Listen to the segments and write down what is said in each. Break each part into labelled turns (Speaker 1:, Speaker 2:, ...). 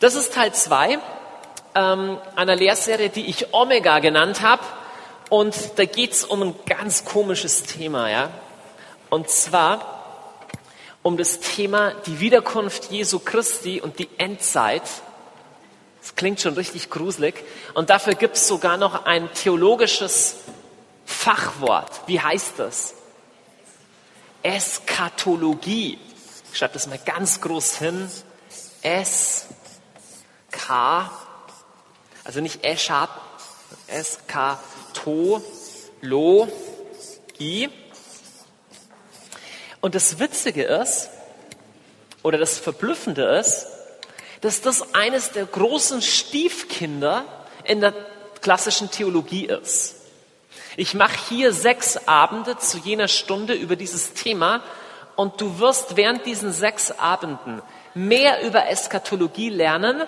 Speaker 1: Das ist Teil 2 ähm, einer Lehrserie, die ich Omega genannt habe. Und da geht es um ein ganz komisches Thema, ja. Und zwar um das Thema die Wiederkunft Jesu Christi und die Endzeit. Das klingt schon richtig gruselig. Und dafür gibt es sogar noch ein theologisches Fachwort. Wie heißt das? Eskatologie. Ich schreibe das mal ganz groß hin. S Also nicht Eschat, S K To Lo I. Und das Witzige ist, oder das Verblüffende ist, dass das eines der großen Stiefkinder in der klassischen Theologie ist. Ich mache hier sechs Abende zu jener Stunde über dieses Thema und du wirst während diesen sechs Abenden mehr über Eschatologie lernen,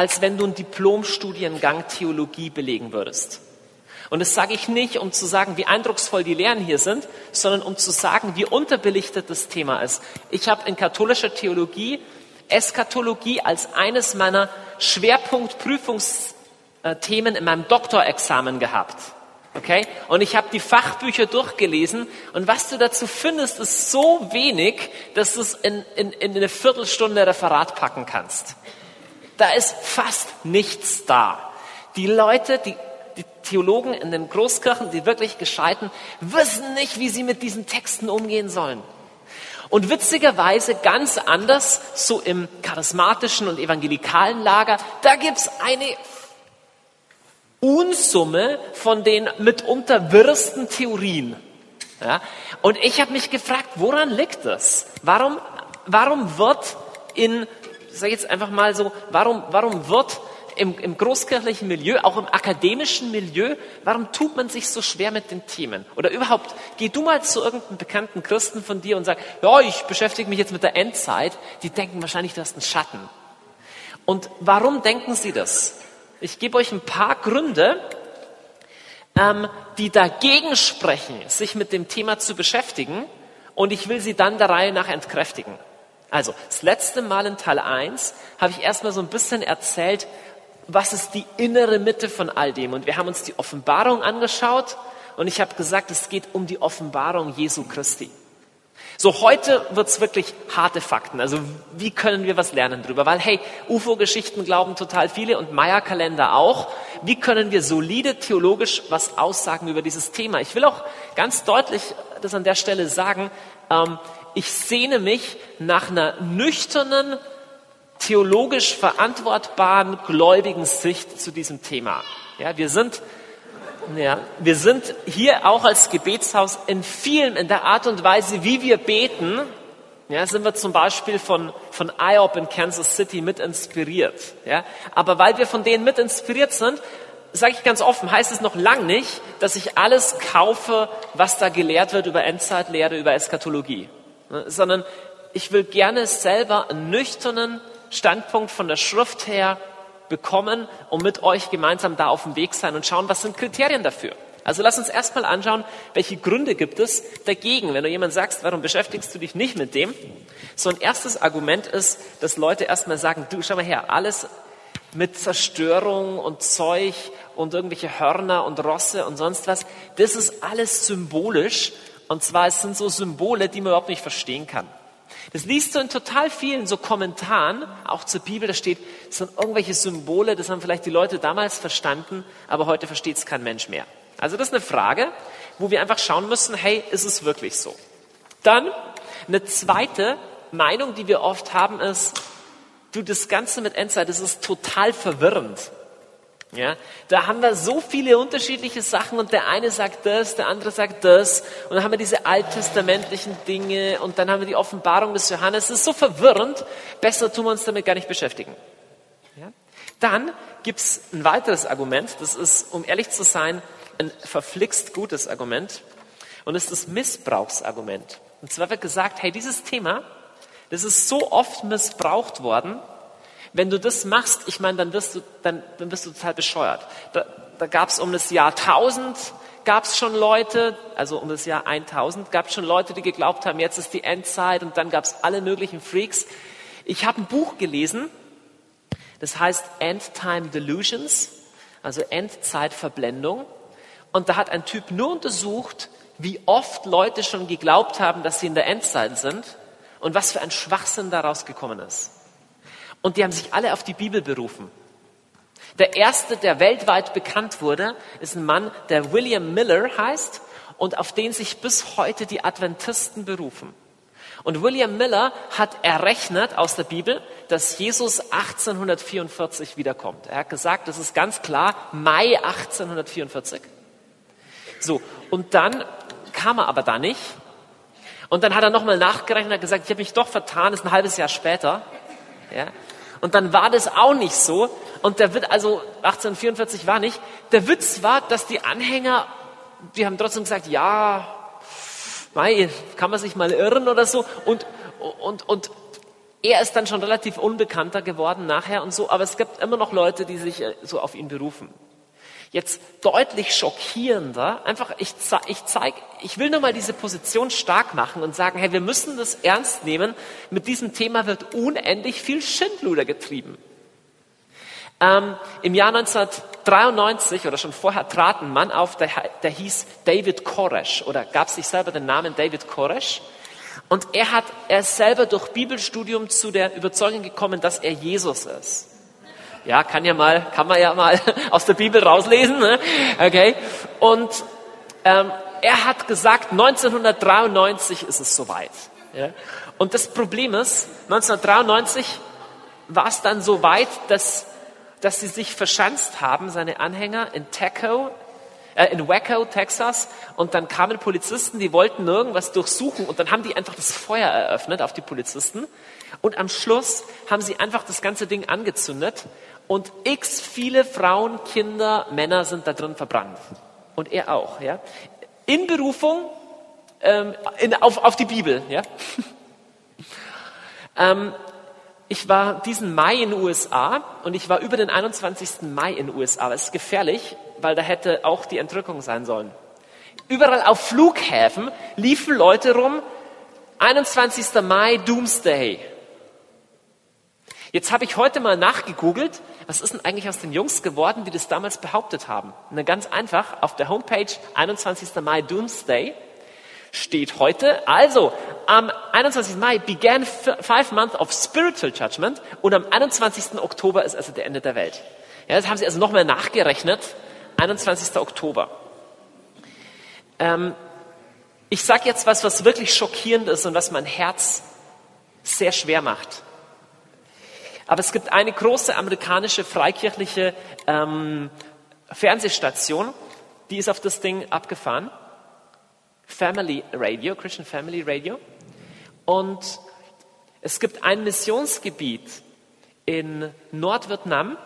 Speaker 1: als wenn du einen Diplomstudiengang Theologie belegen würdest. Und das sage ich nicht, um zu sagen, wie eindrucksvoll die Lehren hier sind, sondern um zu sagen, wie unterbelichtet das Thema ist. Ich habe in katholischer Theologie Eschatologie als eines meiner Schwerpunktprüfungsthemen in meinem Doktorexamen gehabt. Okay? Und ich habe die Fachbücher durchgelesen und was du dazu findest, ist so wenig, dass du es in, in, in eine Viertelstunde Referat packen kannst. Da ist fast nichts da. Die Leute, die, die Theologen in den Großkirchen, die wirklich Gescheiten, wissen nicht, wie sie mit diesen Texten umgehen sollen. Und witzigerweise ganz anders, so im charismatischen und evangelikalen Lager, da gibt's eine Unsumme von den mitunter wirsten Theorien. Ja? Und ich habe mich gefragt, woran liegt das? Warum, warum wird in, ich jetzt einfach mal so, warum, warum wird im, im großkirchlichen Milieu, auch im akademischen Milieu, warum tut man sich so schwer mit den Themen? Oder überhaupt, geh du mal zu irgendeinem bekannten Christen von dir und sag, ja, ich beschäftige mich jetzt mit der Endzeit. Die denken wahrscheinlich, du hast einen Schatten. Und warum denken sie das? Ich gebe euch ein paar Gründe, ähm, die dagegen sprechen, sich mit dem Thema zu beschäftigen. Und ich will sie dann der Reihe nach entkräftigen. Also, das letzte Mal in Teil 1 habe ich erstmal so ein bisschen erzählt, was ist die innere Mitte von all dem. Und wir haben uns die Offenbarung angeschaut und ich habe gesagt, es geht um die Offenbarung Jesu Christi. So, heute wird's wirklich harte Fakten. Also, wie können wir was lernen drüber? Weil, hey, UFO-Geschichten glauben total viele und Maya-Kalender auch. Wie können wir solide theologisch was aussagen über dieses Thema? Ich will auch ganz deutlich das an der Stelle sagen. Ähm, ich sehne mich nach einer nüchternen, theologisch verantwortbaren, gläubigen Sicht zu diesem Thema. Ja, wir sind ja, wir sind hier auch als Gebetshaus in vielen, in der Art und Weise, wie wir beten, ja, sind wir zum Beispiel von, von IOP in Kansas City mit inspiriert. Ja, aber weil wir von denen mit inspiriert sind, sage ich ganz offen, heißt es noch lang nicht, dass ich alles kaufe, was da gelehrt wird über Endzeitlehre, über Eschatologie. Sondern ich will gerne selber einen nüchternen Standpunkt von der Schrift her bekommen und mit euch gemeinsam da auf dem Weg sein und schauen, was sind Kriterien dafür. Also lass uns erstmal anschauen, welche Gründe gibt es dagegen. Wenn du jemand sagst, warum beschäftigst du dich nicht mit dem? So ein erstes Argument ist, dass Leute erstmal sagen, du schau mal her, alles mit Zerstörung und Zeug und irgendwelche Hörner und Rosse und sonst was, das ist alles symbolisch. Und zwar, es sind so Symbole, die man überhaupt nicht verstehen kann. Das liest du in total vielen so Kommentaren, auch zur Bibel, da steht, das sind irgendwelche Symbole, das haben vielleicht die Leute damals verstanden, aber heute versteht es kein Mensch mehr. Also das ist eine Frage, wo wir einfach schauen müssen, hey, ist es wirklich so? Dann eine zweite Meinung, die wir oft haben, ist, du, das Ganze mit Endzeit, das ist total verwirrend. Ja, da haben wir so viele unterschiedliche Sachen und der eine sagt das, der andere sagt das und dann haben wir diese alttestamentlichen Dinge und dann haben wir die Offenbarung des Johannes. Das ist so verwirrend, besser tun wir uns damit gar nicht beschäftigen. Ja? Dann gibt's ein weiteres Argument, das ist, um ehrlich zu sein, ein verflixt gutes Argument und es ist das Missbrauchsargument. Und zwar wird gesagt, hey, dieses Thema, das ist so oft missbraucht worden, wenn du das machst, ich meine, dann wirst du, dann, dann bist du total bescheuert. Da, da gab es um das Jahr 1000 gab es schon Leute, also um das Jahr 1000 gab es schon Leute, die geglaubt haben, jetzt ist die Endzeit und dann gab es alle möglichen Freaks. Ich habe ein Buch gelesen, Das heißt End Time Delusions, also Endzeitverblendung. Und da hat ein Typ nur untersucht, wie oft Leute schon geglaubt haben, dass sie in der Endzeit sind und was für ein Schwachsinn daraus gekommen ist. Und die haben sich alle auf die Bibel berufen. Der erste, der weltweit bekannt wurde, ist ein Mann, der William Miller heißt und auf den sich bis heute die Adventisten berufen. Und William Miller hat errechnet aus der Bibel, dass Jesus 1844 wiederkommt. Er hat gesagt, das ist ganz klar Mai 1844. So, und dann kam er aber da nicht. Und dann hat er nochmal nachgerechnet und gesagt, ich habe mich doch vertan, ist ein halbes Jahr später. Ja. Und dann war das auch nicht so. Und der wird also 1844 war nicht. Der Witz war, dass die Anhänger, die haben trotzdem gesagt, ja, mei, kann man sich mal irren oder so. Und, und, und er ist dann schon relativ unbekannter geworden nachher und so. Aber es gibt immer noch Leute, die sich äh, so auf ihn berufen. Jetzt deutlich schockierender, einfach, ich, ich zeig, ich will nur mal diese Position stark machen und sagen, hey, wir müssen das ernst nehmen. Mit diesem Thema wird unendlich viel Schindluder getrieben. Ähm, Im Jahr 1993 oder schon vorher trat ein Mann auf, der, der hieß David Koresh oder gab sich selber den Namen David Koresh. Und er hat, er selber durch Bibelstudium zu der Überzeugung gekommen, dass er Jesus ist. Ja, kann ja mal, kann man ja mal aus der Bibel rauslesen. Ne? Okay. Und ähm, er hat gesagt, 1993 ist es soweit. Ja? Und das Problem ist, 1993 war es dann so weit, dass, dass sie sich verschanzt haben, seine Anhänger in Taco, äh, in Waco, Texas. Und dann kamen Polizisten, die wollten irgendwas durchsuchen. Und dann haben die einfach das Feuer eröffnet auf die Polizisten. Und am Schluss haben sie einfach das ganze Ding angezündet und x viele Frauen, Kinder, Männer sind da drin verbrannt. Und er auch, ja. In Berufung ähm, in, auf, auf die Bibel, ja. ähm, ich war diesen Mai in den USA und ich war über den 21. Mai in den USA. Das ist gefährlich, weil da hätte auch die Entrückung sein sollen. Überall auf Flughäfen liefen Leute rum, 21. Mai, Doomsday. Jetzt habe ich heute mal nachgegoogelt, was ist denn eigentlich aus den Jungs geworden, die das damals behauptet haben? Und ganz einfach, auf der Homepage 21. Mai Doomsday steht heute, also am 21. Mai began five months of spiritual judgment und am 21. Oktober ist also der Ende der Welt. Ja, das haben sie also nochmal nachgerechnet, 21. Oktober. Ähm, ich sage jetzt was, was wirklich schockierend ist und was mein Herz sehr schwer macht. Aber es gibt eine große amerikanische freikirchliche ähm, Fernsehstation, die ist auf das Ding abgefahren. Family Radio, Christian Family Radio. Und es gibt ein Missionsgebiet in Nordvietnam.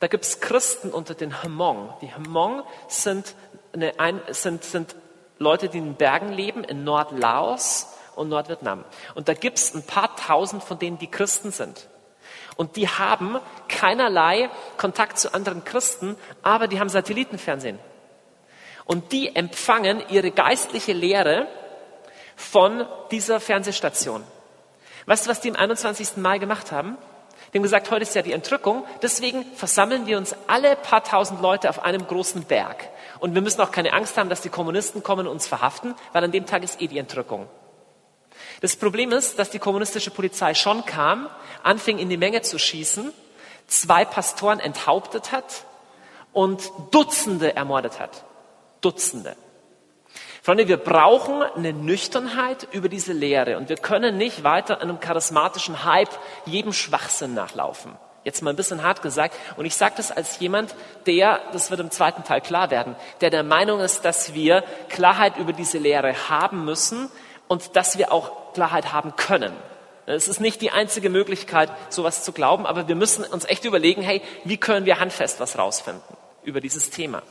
Speaker 1: Da gibt es Christen unter den Hmong. Die Hmong sind, eine, ein, sind, sind Leute, die in Bergen leben, in Nordlaos und Nordvietnam. Und da gibt es ein paar tausend von denen, die Christen sind. Und die haben keinerlei Kontakt zu anderen Christen, aber die haben Satellitenfernsehen. Und die empfangen ihre geistliche Lehre von dieser Fernsehstation. Weißt du, was die am 21. Mai gemacht haben? Die haben gesagt, heute ist ja die Entrückung, deswegen versammeln wir uns alle paar tausend Leute auf einem großen Berg. Und wir müssen auch keine Angst haben, dass die Kommunisten kommen und uns verhaften, weil an dem Tag ist eh die Entrückung. Das Problem ist, dass die kommunistische Polizei schon kam, anfing in die Menge zu schießen, zwei Pastoren enthauptet hat und Dutzende ermordet hat. Dutzende. Freunde, wir brauchen eine Nüchternheit über diese Lehre und wir können nicht weiter einem charismatischen Hype jedem Schwachsinn nachlaufen. Jetzt mal ein bisschen hart gesagt. Und ich sage das als jemand, der, das wird im zweiten Teil klar werden, der der Meinung ist, dass wir Klarheit über diese Lehre haben müssen und dass wir auch Klarheit haben können. Es ist nicht die einzige Möglichkeit, sowas zu glauben, aber wir müssen uns echt überlegen, hey, wie können wir handfest was rausfinden über dieses Thema?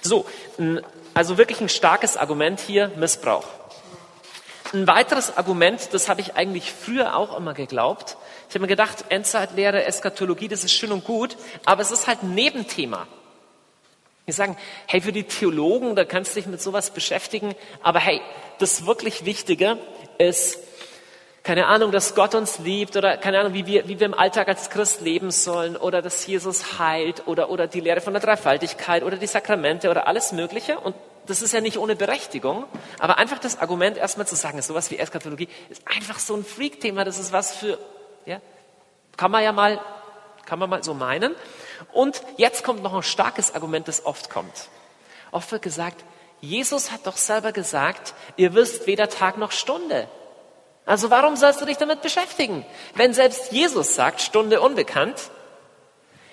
Speaker 1: So, also wirklich ein starkes Argument hier, Missbrauch. Ein weiteres Argument, das habe ich eigentlich früher auch immer geglaubt. Ich habe mir gedacht, Endzeitlehre, Eskatologie, das ist schön und gut, aber es ist halt ein Nebenthema. Wir sagen, hey, für die Theologen, da kannst du dich mit sowas beschäftigen, aber hey, das wirklich Wichtige ist, keine Ahnung, dass Gott uns liebt oder keine Ahnung, wie wir, wie wir im Alltag als Christ leben sollen oder dass Jesus heilt oder, oder die Lehre von der Dreifaltigkeit oder die Sakramente oder alles Mögliche. Und das ist ja nicht ohne Berechtigung, aber einfach das Argument erstmal zu sagen, sowas wie Eschatologie ist einfach so ein Freak-Thema, das ist was für, ja, kann man ja mal, kann man mal so meinen. Und jetzt kommt noch ein starkes Argument, das oft kommt. Oft wird gesagt, Jesus hat doch selber gesagt, ihr wisst weder Tag noch Stunde. Also warum sollst du dich damit beschäftigen? Wenn selbst Jesus sagt, Stunde unbekannt,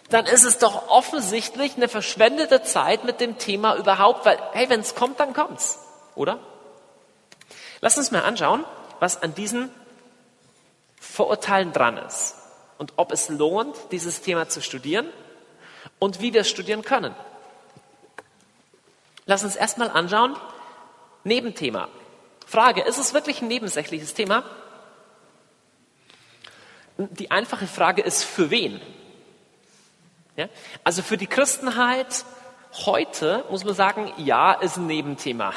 Speaker 1: dann ist es doch offensichtlich eine verschwendete Zeit mit dem Thema überhaupt, weil, hey, wenn es kommt, dann kommt's, oder? Lass uns mal anschauen, was an diesen Vorurteilen dran ist und ob es lohnt, dieses Thema zu studieren und wie wir es studieren können. Lass uns erstmal anschauen, Nebenthema. Frage, ist es wirklich ein nebensächliches Thema? Die einfache Frage ist, für wen? Ja? Also für die Christenheit heute muss man sagen, ja, ist ein Nebenthema.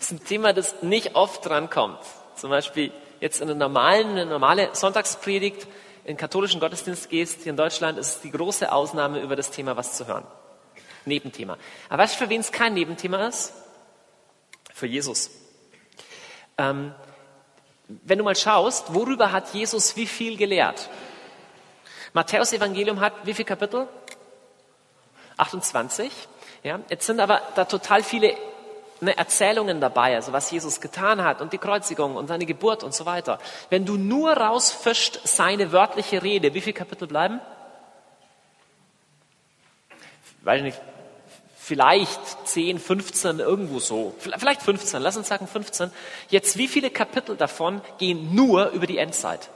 Speaker 1: Ist ein Thema, das nicht oft drankommt. Zum Beispiel jetzt in einer normalen, eine normale Sonntagspredigt in katholischen Gottesdienst gehst, hier in Deutschland, ist es die große Ausnahme, über das Thema was zu hören. Nebenthema. Aber weißt du, für wen es kein Nebenthema ist? Für Jesus. Ähm, wenn du mal schaust, worüber hat Jesus wie viel gelehrt? Matthäus Evangelium hat wie viele Kapitel? 28. Ja, jetzt sind aber da total viele ne, Erzählungen dabei, also was Jesus getan hat und die Kreuzigung und seine Geburt und so weiter. Wenn du nur rausfischst seine wörtliche Rede, wie viele Kapitel bleiben? Weiß ich nicht, vielleicht 10, 15, irgendwo so. Vielleicht 15, lass uns sagen 15. Jetzt, wie viele Kapitel davon gehen nur über die Endzeit?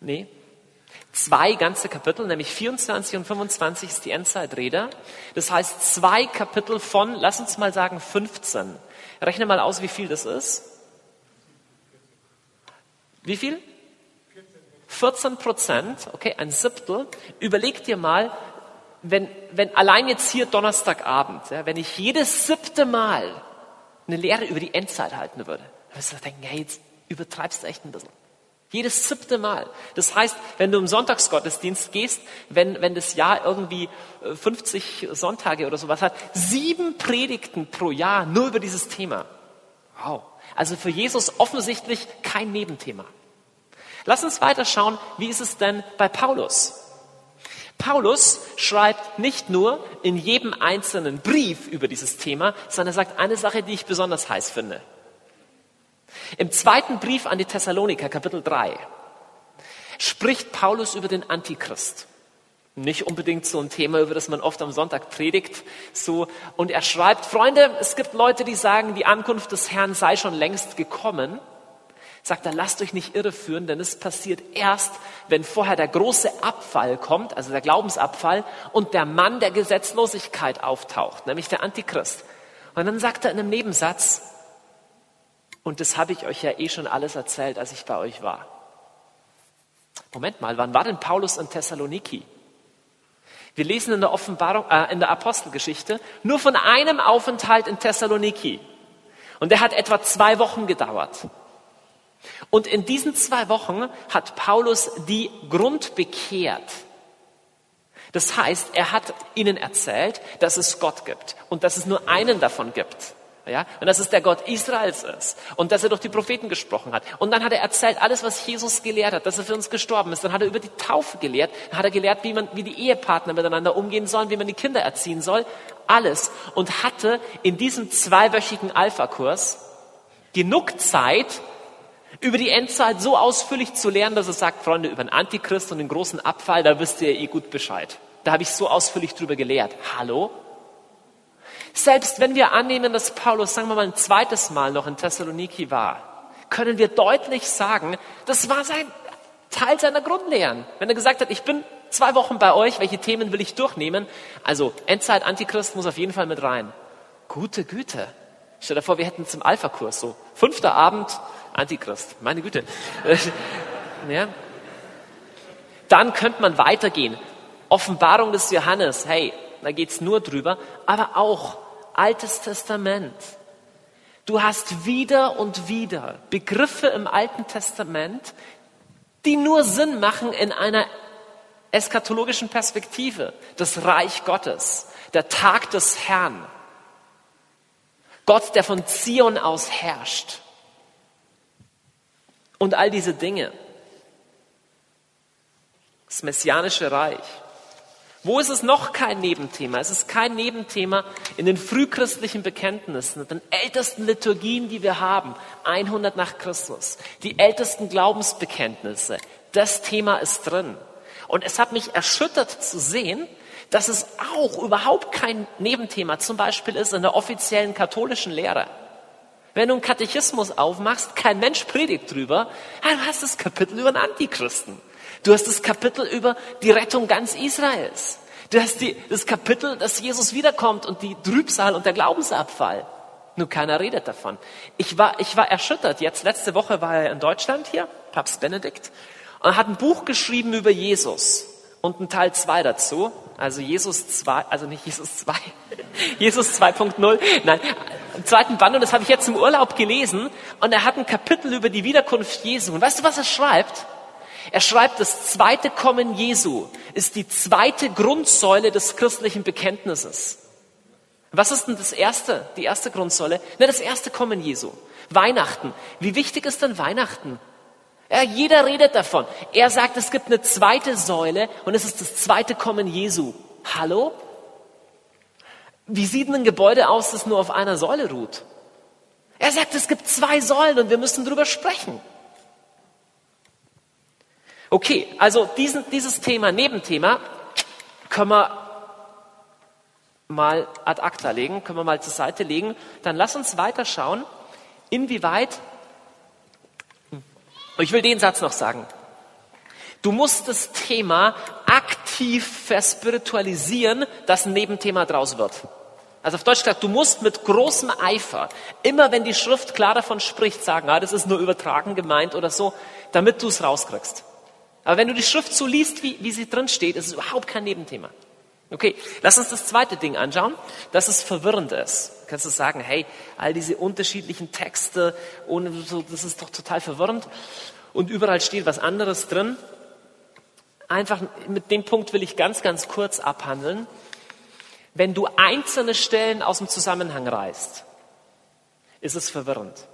Speaker 1: Nee. Zwei ganze Kapitel, nämlich 24 und 25 ist die Endzeitrede. Das heißt, zwei Kapitel von, lass uns mal sagen 15. Rechne mal aus, wie viel das ist. Wie viel? 14 Prozent, okay, ein Siebtel. Überleg dir mal, wenn, wenn allein jetzt hier Donnerstagabend, ja, wenn ich jedes siebte Mal eine Lehre über die Endzeit halten würde, dann würdest du denken, hey, jetzt übertreibst du echt ein bisschen. Jedes siebte Mal. Das heißt, wenn du im Sonntagsgottesdienst gehst, wenn, wenn das Jahr irgendwie 50 äh, Sonntage oder sowas hat, sieben Predigten pro Jahr nur über dieses Thema. Wow. Also für Jesus offensichtlich kein Nebenthema. Lass uns weiter schauen, wie ist es denn bei Paulus? Paulus schreibt nicht nur in jedem einzelnen Brief über dieses Thema, sondern er sagt eine Sache, die ich besonders heiß finde. Im zweiten Brief an die Thessaloniker, Kapitel 3, spricht Paulus über den Antichrist. Nicht unbedingt so ein Thema, über das man oft am Sonntag predigt, so. Und er schreibt, Freunde, es gibt Leute, die sagen, die Ankunft des Herrn sei schon längst gekommen sagt er, lasst euch nicht irreführen, denn es passiert erst, wenn vorher der große Abfall kommt, also der Glaubensabfall, und der Mann der Gesetzlosigkeit auftaucht, nämlich der Antichrist. Und dann sagt er in einem Nebensatz, und das habe ich euch ja eh schon alles erzählt, als ich bei euch war. Moment mal, wann war denn Paulus in Thessaloniki? Wir lesen in der Offenbarung, äh, in der Apostelgeschichte nur von einem Aufenthalt in Thessaloniki. Und der hat etwa zwei Wochen gedauert. Und in diesen zwei Wochen hat Paulus die grundbekehrt. Das heißt, er hat ihnen erzählt, dass es Gott gibt und dass es nur einen davon gibt. Ja, und dass es der Gott Israels ist und dass er durch die Propheten gesprochen hat. Und dann hat er erzählt alles, was Jesus gelehrt hat, dass er für uns gestorben ist. Dann hat er über die Taufe gelehrt, dann hat er gelehrt, wie man, wie die Ehepartner miteinander umgehen sollen, wie man die Kinder erziehen soll, alles. Und hatte in diesem zweiwöchigen Alpha-Kurs genug Zeit, über die Endzeit so ausführlich zu lernen, dass er sagt, Freunde, über den Antichrist und den großen Abfall, da wisst ihr eh gut Bescheid. Da habe ich so ausführlich drüber gelehrt. Hallo? Selbst wenn wir annehmen, dass Paulus, sagen wir mal, ein zweites Mal noch in Thessaloniki war, können wir deutlich sagen, das war sein Teil seiner Grundlehren. Wenn er gesagt hat, ich bin zwei Wochen bei euch, welche Themen will ich durchnehmen? Also Endzeit, Antichrist muss auf jeden Fall mit rein. Gute Güte. Stell dir vor, wir hätten zum Alpha-Kurs so. Fünfter Abend, Antichrist. Meine Güte. ja. Dann könnte man weitergehen. Offenbarung des Johannes. Hey, da geht's nur drüber. Aber auch Altes Testament. Du hast wieder und wieder Begriffe im Alten Testament, die nur Sinn machen in einer eschatologischen Perspektive. Das Reich Gottes, der Tag des Herrn. Gott, der von Zion aus herrscht. Und all diese Dinge. Das messianische Reich. Wo ist es noch kein Nebenthema? Es ist kein Nebenthema in den frühchristlichen Bekenntnissen, den ältesten Liturgien, die wir haben, 100 nach Christus, die ältesten Glaubensbekenntnisse. Das Thema ist drin. Und es hat mich erschüttert zu sehen, dass es auch überhaupt kein Nebenthema zum Beispiel ist in der offiziellen katholischen Lehre. Wenn du einen Katechismus aufmachst, kein Mensch predigt drüber, du hast das Kapitel über den Antichristen. Du hast das Kapitel über die Rettung ganz Israels. Du hast die, das Kapitel, dass Jesus wiederkommt und die Trübsal und der Glaubensabfall. Nur keiner redet davon. Ich war, ich war erschüttert. Jetzt, letzte Woche war er in Deutschland hier, Papst Benedikt, und hat ein Buch geschrieben über Jesus und ein Teil 2 dazu. Also Jesus 2, also nicht Jesus 2, Jesus 2.0, nein, im zweiten Band und das habe ich jetzt im Urlaub gelesen und er hat ein Kapitel über die Wiederkunft Jesu. Und weißt du, was er schreibt? Er schreibt, das zweite Kommen Jesu ist die zweite Grundsäule des christlichen Bekenntnisses. Was ist denn das erste, die erste Grundsäule? Na, das erste Kommen Jesu. Weihnachten. Wie wichtig ist denn Weihnachten? Ja, jeder redet davon. Er sagt, es gibt eine zweite Säule und es ist das zweite Kommen Jesu. Hallo? Wie sieht denn ein Gebäude aus, das nur auf einer Säule ruht? Er sagt, es gibt zwei Säulen und wir müssen drüber sprechen. Okay, also diesen, dieses Thema, Nebenthema, können wir mal ad acta legen, können wir mal zur Seite legen. Dann lass uns weiter schauen, inwieweit, ich will den Satz noch sagen. Du musst das Thema aktiv verspiritualisieren, dass ein Nebenthema draus wird. Also auf Deutsch gesagt, du musst mit großem Eifer, immer wenn die Schrift klar davon spricht, sagen, ah, das ist nur übertragen gemeint oder so, damit du es rauskriegst. Aber wenn du die Schrift so liest, wie, wie sie drin steht, ist es überhaupt kein Nebenthema. Okay, lass uns das zweite Ding anschauen, dass es verwirrend ist. Kannst du sagen, hey, all diese unterschiedlichen Texte, so, das ist doch total verwirrend. Und überall steht was anderes drin. Einfach mit dem Punkt will ich ganz, ganz kurz abhandeln. Wenn du einzelne Stellen aus dem Zusammenhang reißt, ist es verwirrend.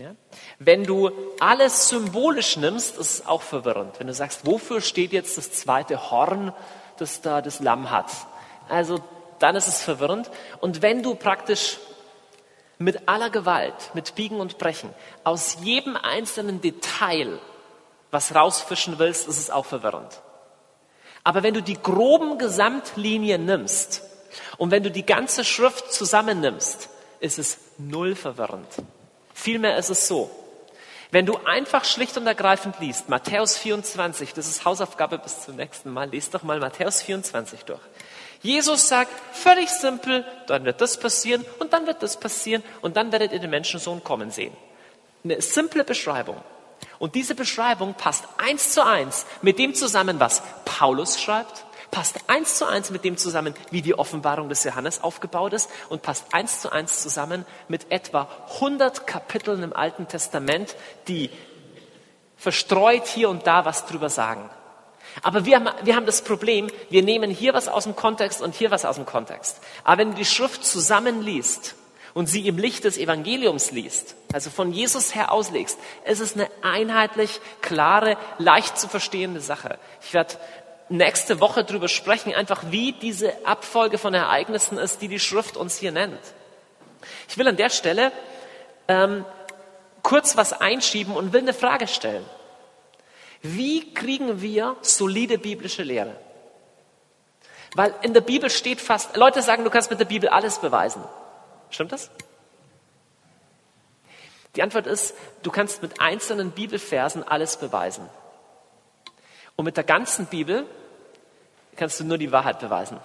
Speaker 1: Ja? Wenn du alles symbolisch nimmst, ist es auch verwirrend. Wenn du sagst, wofür steht jetzt das zweite Horn, das da das Lamm hat? Also dann ist es verwirrend. Und wenn du praktisch mit aller Gewalt, mit Biegen und Brechen, aus jedem einzelnen Detail was rausfischen willst, ist es auch verwirrend. Aber wenn du die groben Gesamtlinien nimmst und wenn du die ganze Schrift zusammennimmst, ist es null verwirrend. Vielmehr ist es so, wenn du einfach schlicht und ergreifend liest, Matthäus 24, das ist Hausaufgabe bis zum nächsten Mal, lest doch mal Matthäus 24 durch. Jesus sagt, völlig simpel, dann wird das passieren und dann wird das passieren und dann werdet ihr den Menschensohn kommen sehen. Eine simple Beschreibung. Und diese Beschreibung passt eins zu eins mit dem zusammen, was Paulus schreibt, passt eins zu eins mit dem zusammen, wie die Offenbarung des Johannes aufgebaut ist und passt eins zu eins zusammen mit etwa 100 Kapiteln im Alten Testament, die verstreut hier und da was drüber sagen. Aber wir haben, wir haben das Problem, wir nehmen hier was aus dem Kontext und hier was aus dem Kontext. Aber wenn du die Schrift zusammenliest und sie im Licht des Evangeliums liest, also von Jesus her auslegst, ist es eine einheitlich, klare, leicht zu verstehende Sache. Ich werde nächste Woche darüber sprechen, einfach wie diese Abfolge von Ereignissen ist, die die Schrift uns hier nennt. Ich will an der Stelle ähm, kurz was einschieben und will eine Frage stellen. Wie kriegen wir solide biblische Lehre? Weil in der Bibel steht fast, Leute sagen, du kannst mit der Bibel alles beweisen. Stimmt das? Die Antwort ist, du kannst mit einzelnen Bibelversen alles beweisen. Und mit der ganzen Bibel kannst du nur die Wahrheit beweisen.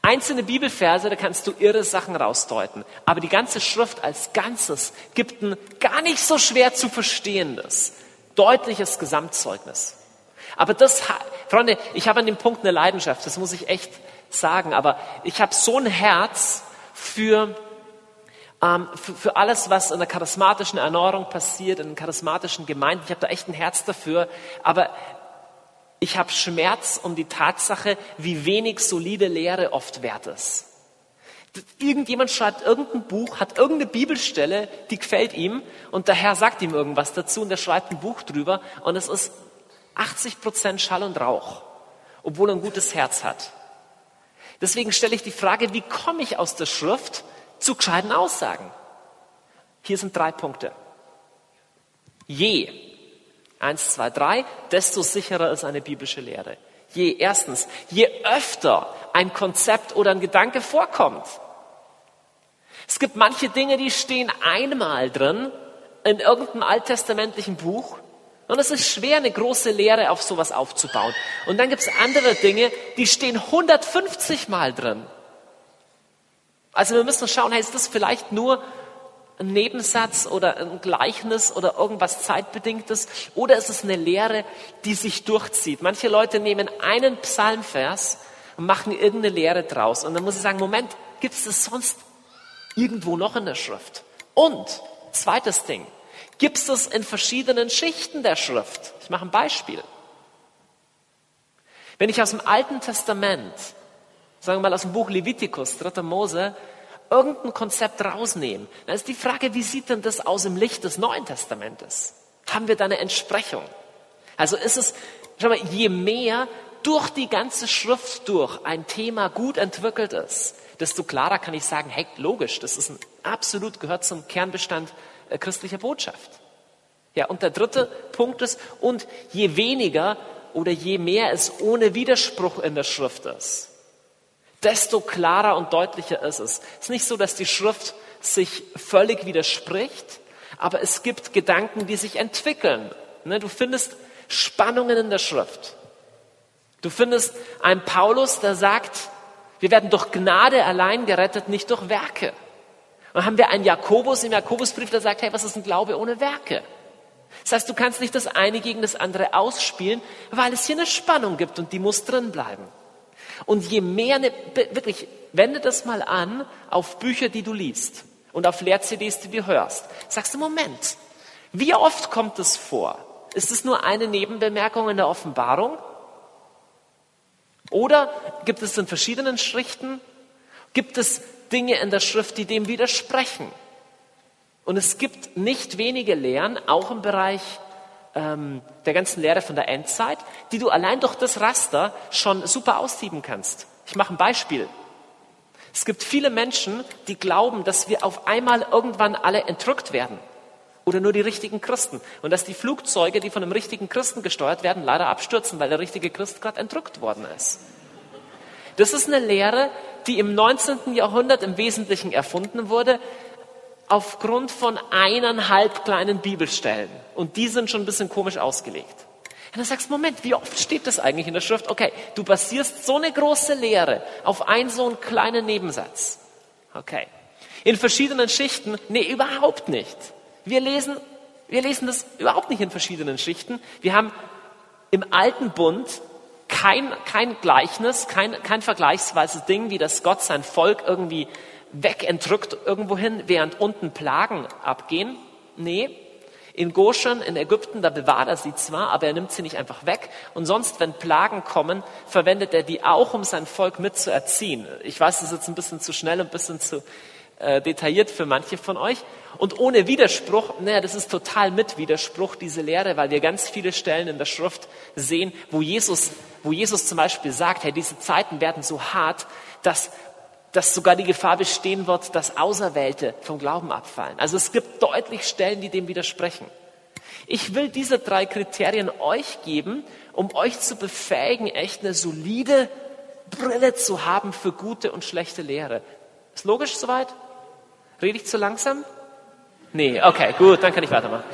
Speaker 1: Einzelne Bibelverse, da kannst du irre Sachen rausdeuten. Aber die ganze Schrift als Ganzes gibt ein gar nicht so schwer zu verstehendes, deutliches Gesamtzeugnis. Aber das, Freunde, ich habe an dem Punkt eine Leidenschaft, das muss ich echt sagen, aber ich habe so ein Herz für ähm, für, alles, was in der charismatischen Erneuerung passiert, in charismatischen Gemeinden. Ich habe da echt ein Herz dafür. Aber ich habe Schmerz um die Tatsache, wie wenig solide Lehre oft wert ist. Irgendjemand schreibt irgendein Buch, hat irgendeine Bibelstelle, die gefällt ihm und der Herr sagt ihm irgendwas dazu und er schreibt ein Buch drüber und es ist 80 Prozent Schall und Rauch, obwohl er ein gutes Herz hat. Deswegen stelle ich die Frage, wie komme ich aus der Schrift zu gescheiten Aussagen? Hier sind drei Punkte. Je, eins, zwei, drei, desto sicherer ist eine biblische Lehre. Je, erstens, je öfter ein Konzept oder ein Gedanke vorkommt, es gibt manche Dinge, die stehen einmal drin in irgendeinem alttestamentlichen Buch und es ist schwer, eine große Lehre auf sowas aufzubauen. Und dann gibt es andere Dinge, die stehen 150 Mal drin. Also wir müssen schauen, hey, ist das vielleicht nur ein Nebensatz oder ein Gleichnis oder irgendwas zeitbedingtes oder ist es eine Lehre, die sich durchzieht? Manche Leute nehmen einen Psalmvers und machen irgendeine Lehre draus und dann muss ich sagen, Moment, gibt es das sonst Irgendwo noch in der Schrift. Und, zweites Ding, gibt es das in verschiedenen Schichten der Schrift. Ich mache ein Beispiel. Wenn ich aus dem Alten Testament, sagen wir mal aus dem Buch Levitikus, 3. Mose, irgendein Konzept rausnehme, dann ist die Frage, wie sieht denn das aus im Licht des Neuen Testamentes? Haben wir da eine Entsprechung? Also ist es, schau mal, je mehr durch die ganze Schrift durch ein Thema gut entwickelt ist, desto klarer kann ich sagen, hey, logisch, das ist ein absolut gehört zum Kernbestand äh, christlicher Botschaft. Ja, und der dritte Punkt ist, und je weniger oder je mehr es ohne Widerspruch in der Schrift ist, desto klarer und deutlicher ist es. Es ist nicht so, dass die Schrift sich völlig widerspricht, aber es gibt Gedanken, die sich entwickeln. Ne, du findest Spannungen in der Schrift. Du findest einen Paulus, der sagt, wir werden durch Gnade allein gerettet, nicht durch Werke. Dann haben wir einen Jakobus im Jakobusbrief, der sagt, hey, was ist ein Glaube ohne Werke? Das heißt, du kannst nicht das eine gegen das andere ausspielen, weil es hier eine Spannung gibt und die muss drin bleiben. Und je mehr, eine, wirklich, wende das mal an auf Bücher, die du liest und auf Lehr-CDs, die du hörst. Sagst du, Moment, wie oft kommt es vor? Ist es nur eine Nebenbemerkung in der Offenbarung? Oder gibt es in verschiedenen Schrichten, gibt es Dinge in der Schrift, die dem widersprechen? Und es gibt nicht wenige Lehren, auch im Bereich ähm, der ganzen Lehre von der Endzeit, die du allein durch das Raster schon super aussieben kannst. Ich mache ein Beispiel. Es gibt viele Menschen, die glauben, dass wir auf einmal irgendwann alle entrückt werden. Oder nur die richtigen Christen. Und dass die Flugzeuge, die von einem richtigen Christen gesteuert werden, leider abstürzen, weil der richtige Christ gerade entrückt worden ist. Das ist eine Lehre, die im 19. Jahrhundert im Wesentlichen erfunden wurde, aufgrund von eineinhalb kleinen Bibelstellen. Und die sind schon ein bisschen komisch ausgelegt. Und dann sagst du, Moment, wie oft steht das eigentlich in der Schrift? Okay, du basierst so eine große Lehre auf einen so einen kleinen Nebensatz. Okay. In verschiedenen Schichten? Nee, überhaupt nicht. Wir lesen, wir lesen das überhaupt nicht in verschiedenen Schichten. Wir haben im alten Bund kein, kein Gleichnis, kein, kein vergleichsweises Ding, wie das Gott sein Volk irgendwie wegentrückt irgendwohin, während unten Plagen abgehen. Nee, in Goshen, in Ägypten, da bewahrt er sie zwar, aber er nimmt sie nicht einfach weg. Und sonst, wenn Plagen kommen, verwendet er die auch, um sein Volk mitzuerziehen. Ich weiß, das ist jetzt ein bisschen zu schnell und ein bisschen zu äh, detailliert für manche von euch. Und ohne Widerspruch, naja, das ist total mit Widerspruch, diese Lehre, weil wir ganz viele Stellen in der Schrift sehen, wo Jesus, wo Jesus zum Beispiel sagt, hey, diese Zeiten werden so hart, dass, dass sogar die Gefahr bestehen wird, dass Auserwählte vom Glauben abfallen. Also es gibt deutlich Stellen, die dem widersprechen. Ich will diese drei Kriterien euch geben, um euch zu befähigen, echt eine solide Brille zu haben für gute und schlechte Lehre. Ist logisch soweit? Rede ich zu langsam? Nee, okay, gut, dann kann ich weitermachen.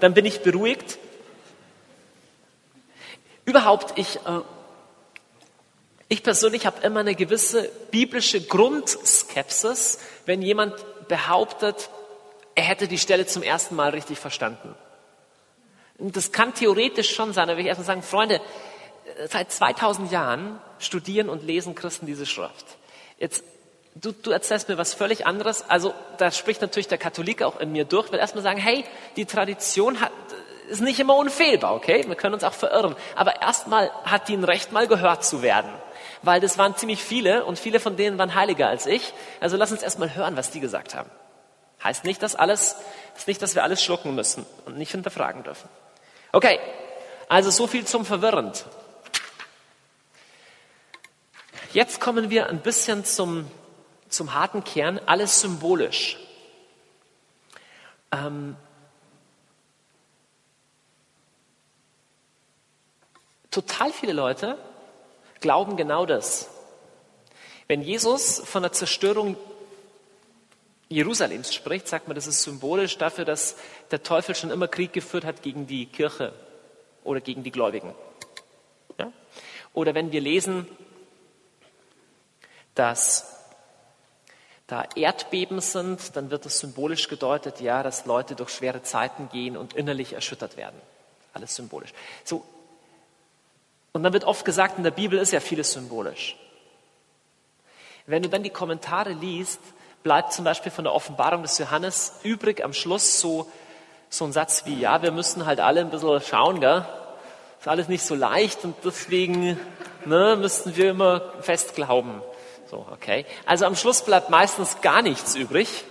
Speaker 1: Dann bin ich beruhigt. Überhaupt, ich, äh, ich persönlich habe immer eine gewisse biblische Grundskepsis, wenn jemand behauptet, er hätte die Stelle zum ersten Mal richtig verstanden. Und das kann theoretisch schon sein, aber ich erstmal sagen, Freunde, seit 2000 Jahren studieren und lesen Christen diese Schrift. Jetzt du, du erzählst mir was völlig anderes. Also da spricht natürlich der Katholik auch in mir durch, will erstmal sagen, hey, die Tradition hat, ist nicht immer unfehlbar, okay? Wir können uns auch verirren. Aber erstmal hat die ein Recht, mal gehört zu werden. Weil das waren ziemlich viele und viele von denen waren heiliger als ich. Also lass uns erstmal hören, was die gesagt haben. Heißt nicht, dass alles, ist nicht, dass wir alles schlucken müssen und nicht hinterfragen dürfen. Okay. Also so viel zum Verwirrend. Jetzt kommen wir ein bisschen zum zum harten Kern, alles symbolisch. Ähm, total viele Leute glauben genau das. Wenn Jesus von der Zerstörung Jerusalems spricht, sagt man, das ist symbolisch dafür, dass der Teufel schon immer Krieg geführt hat gegen die Kirche oder gegen die Gläubigen. Ja? Oder wenn wir lesen, dass da Erdbeben sind, dann wird es symbolisch gedeutet, ja, dass Leute durch schwere Zeiten gehen und innerlich erschüttert werden. Alles symbolisch. So. Und dann wird oft gesagt, in der Bibel ist ja vieles symbolisch. Wenn du dann die Kommentare liest, bleibt zum Beispiel von der Offenbarung des Johannes übrig am Schluss so, so ein Satz wie, ja, wir müssen halt alle ein bisschen schauen, gell? Ist alles nicht so leicht und deswegen ne, müssten wir immer fest glauben. So, okay. Also am Schluss bleibt meistens gar nichts übrig.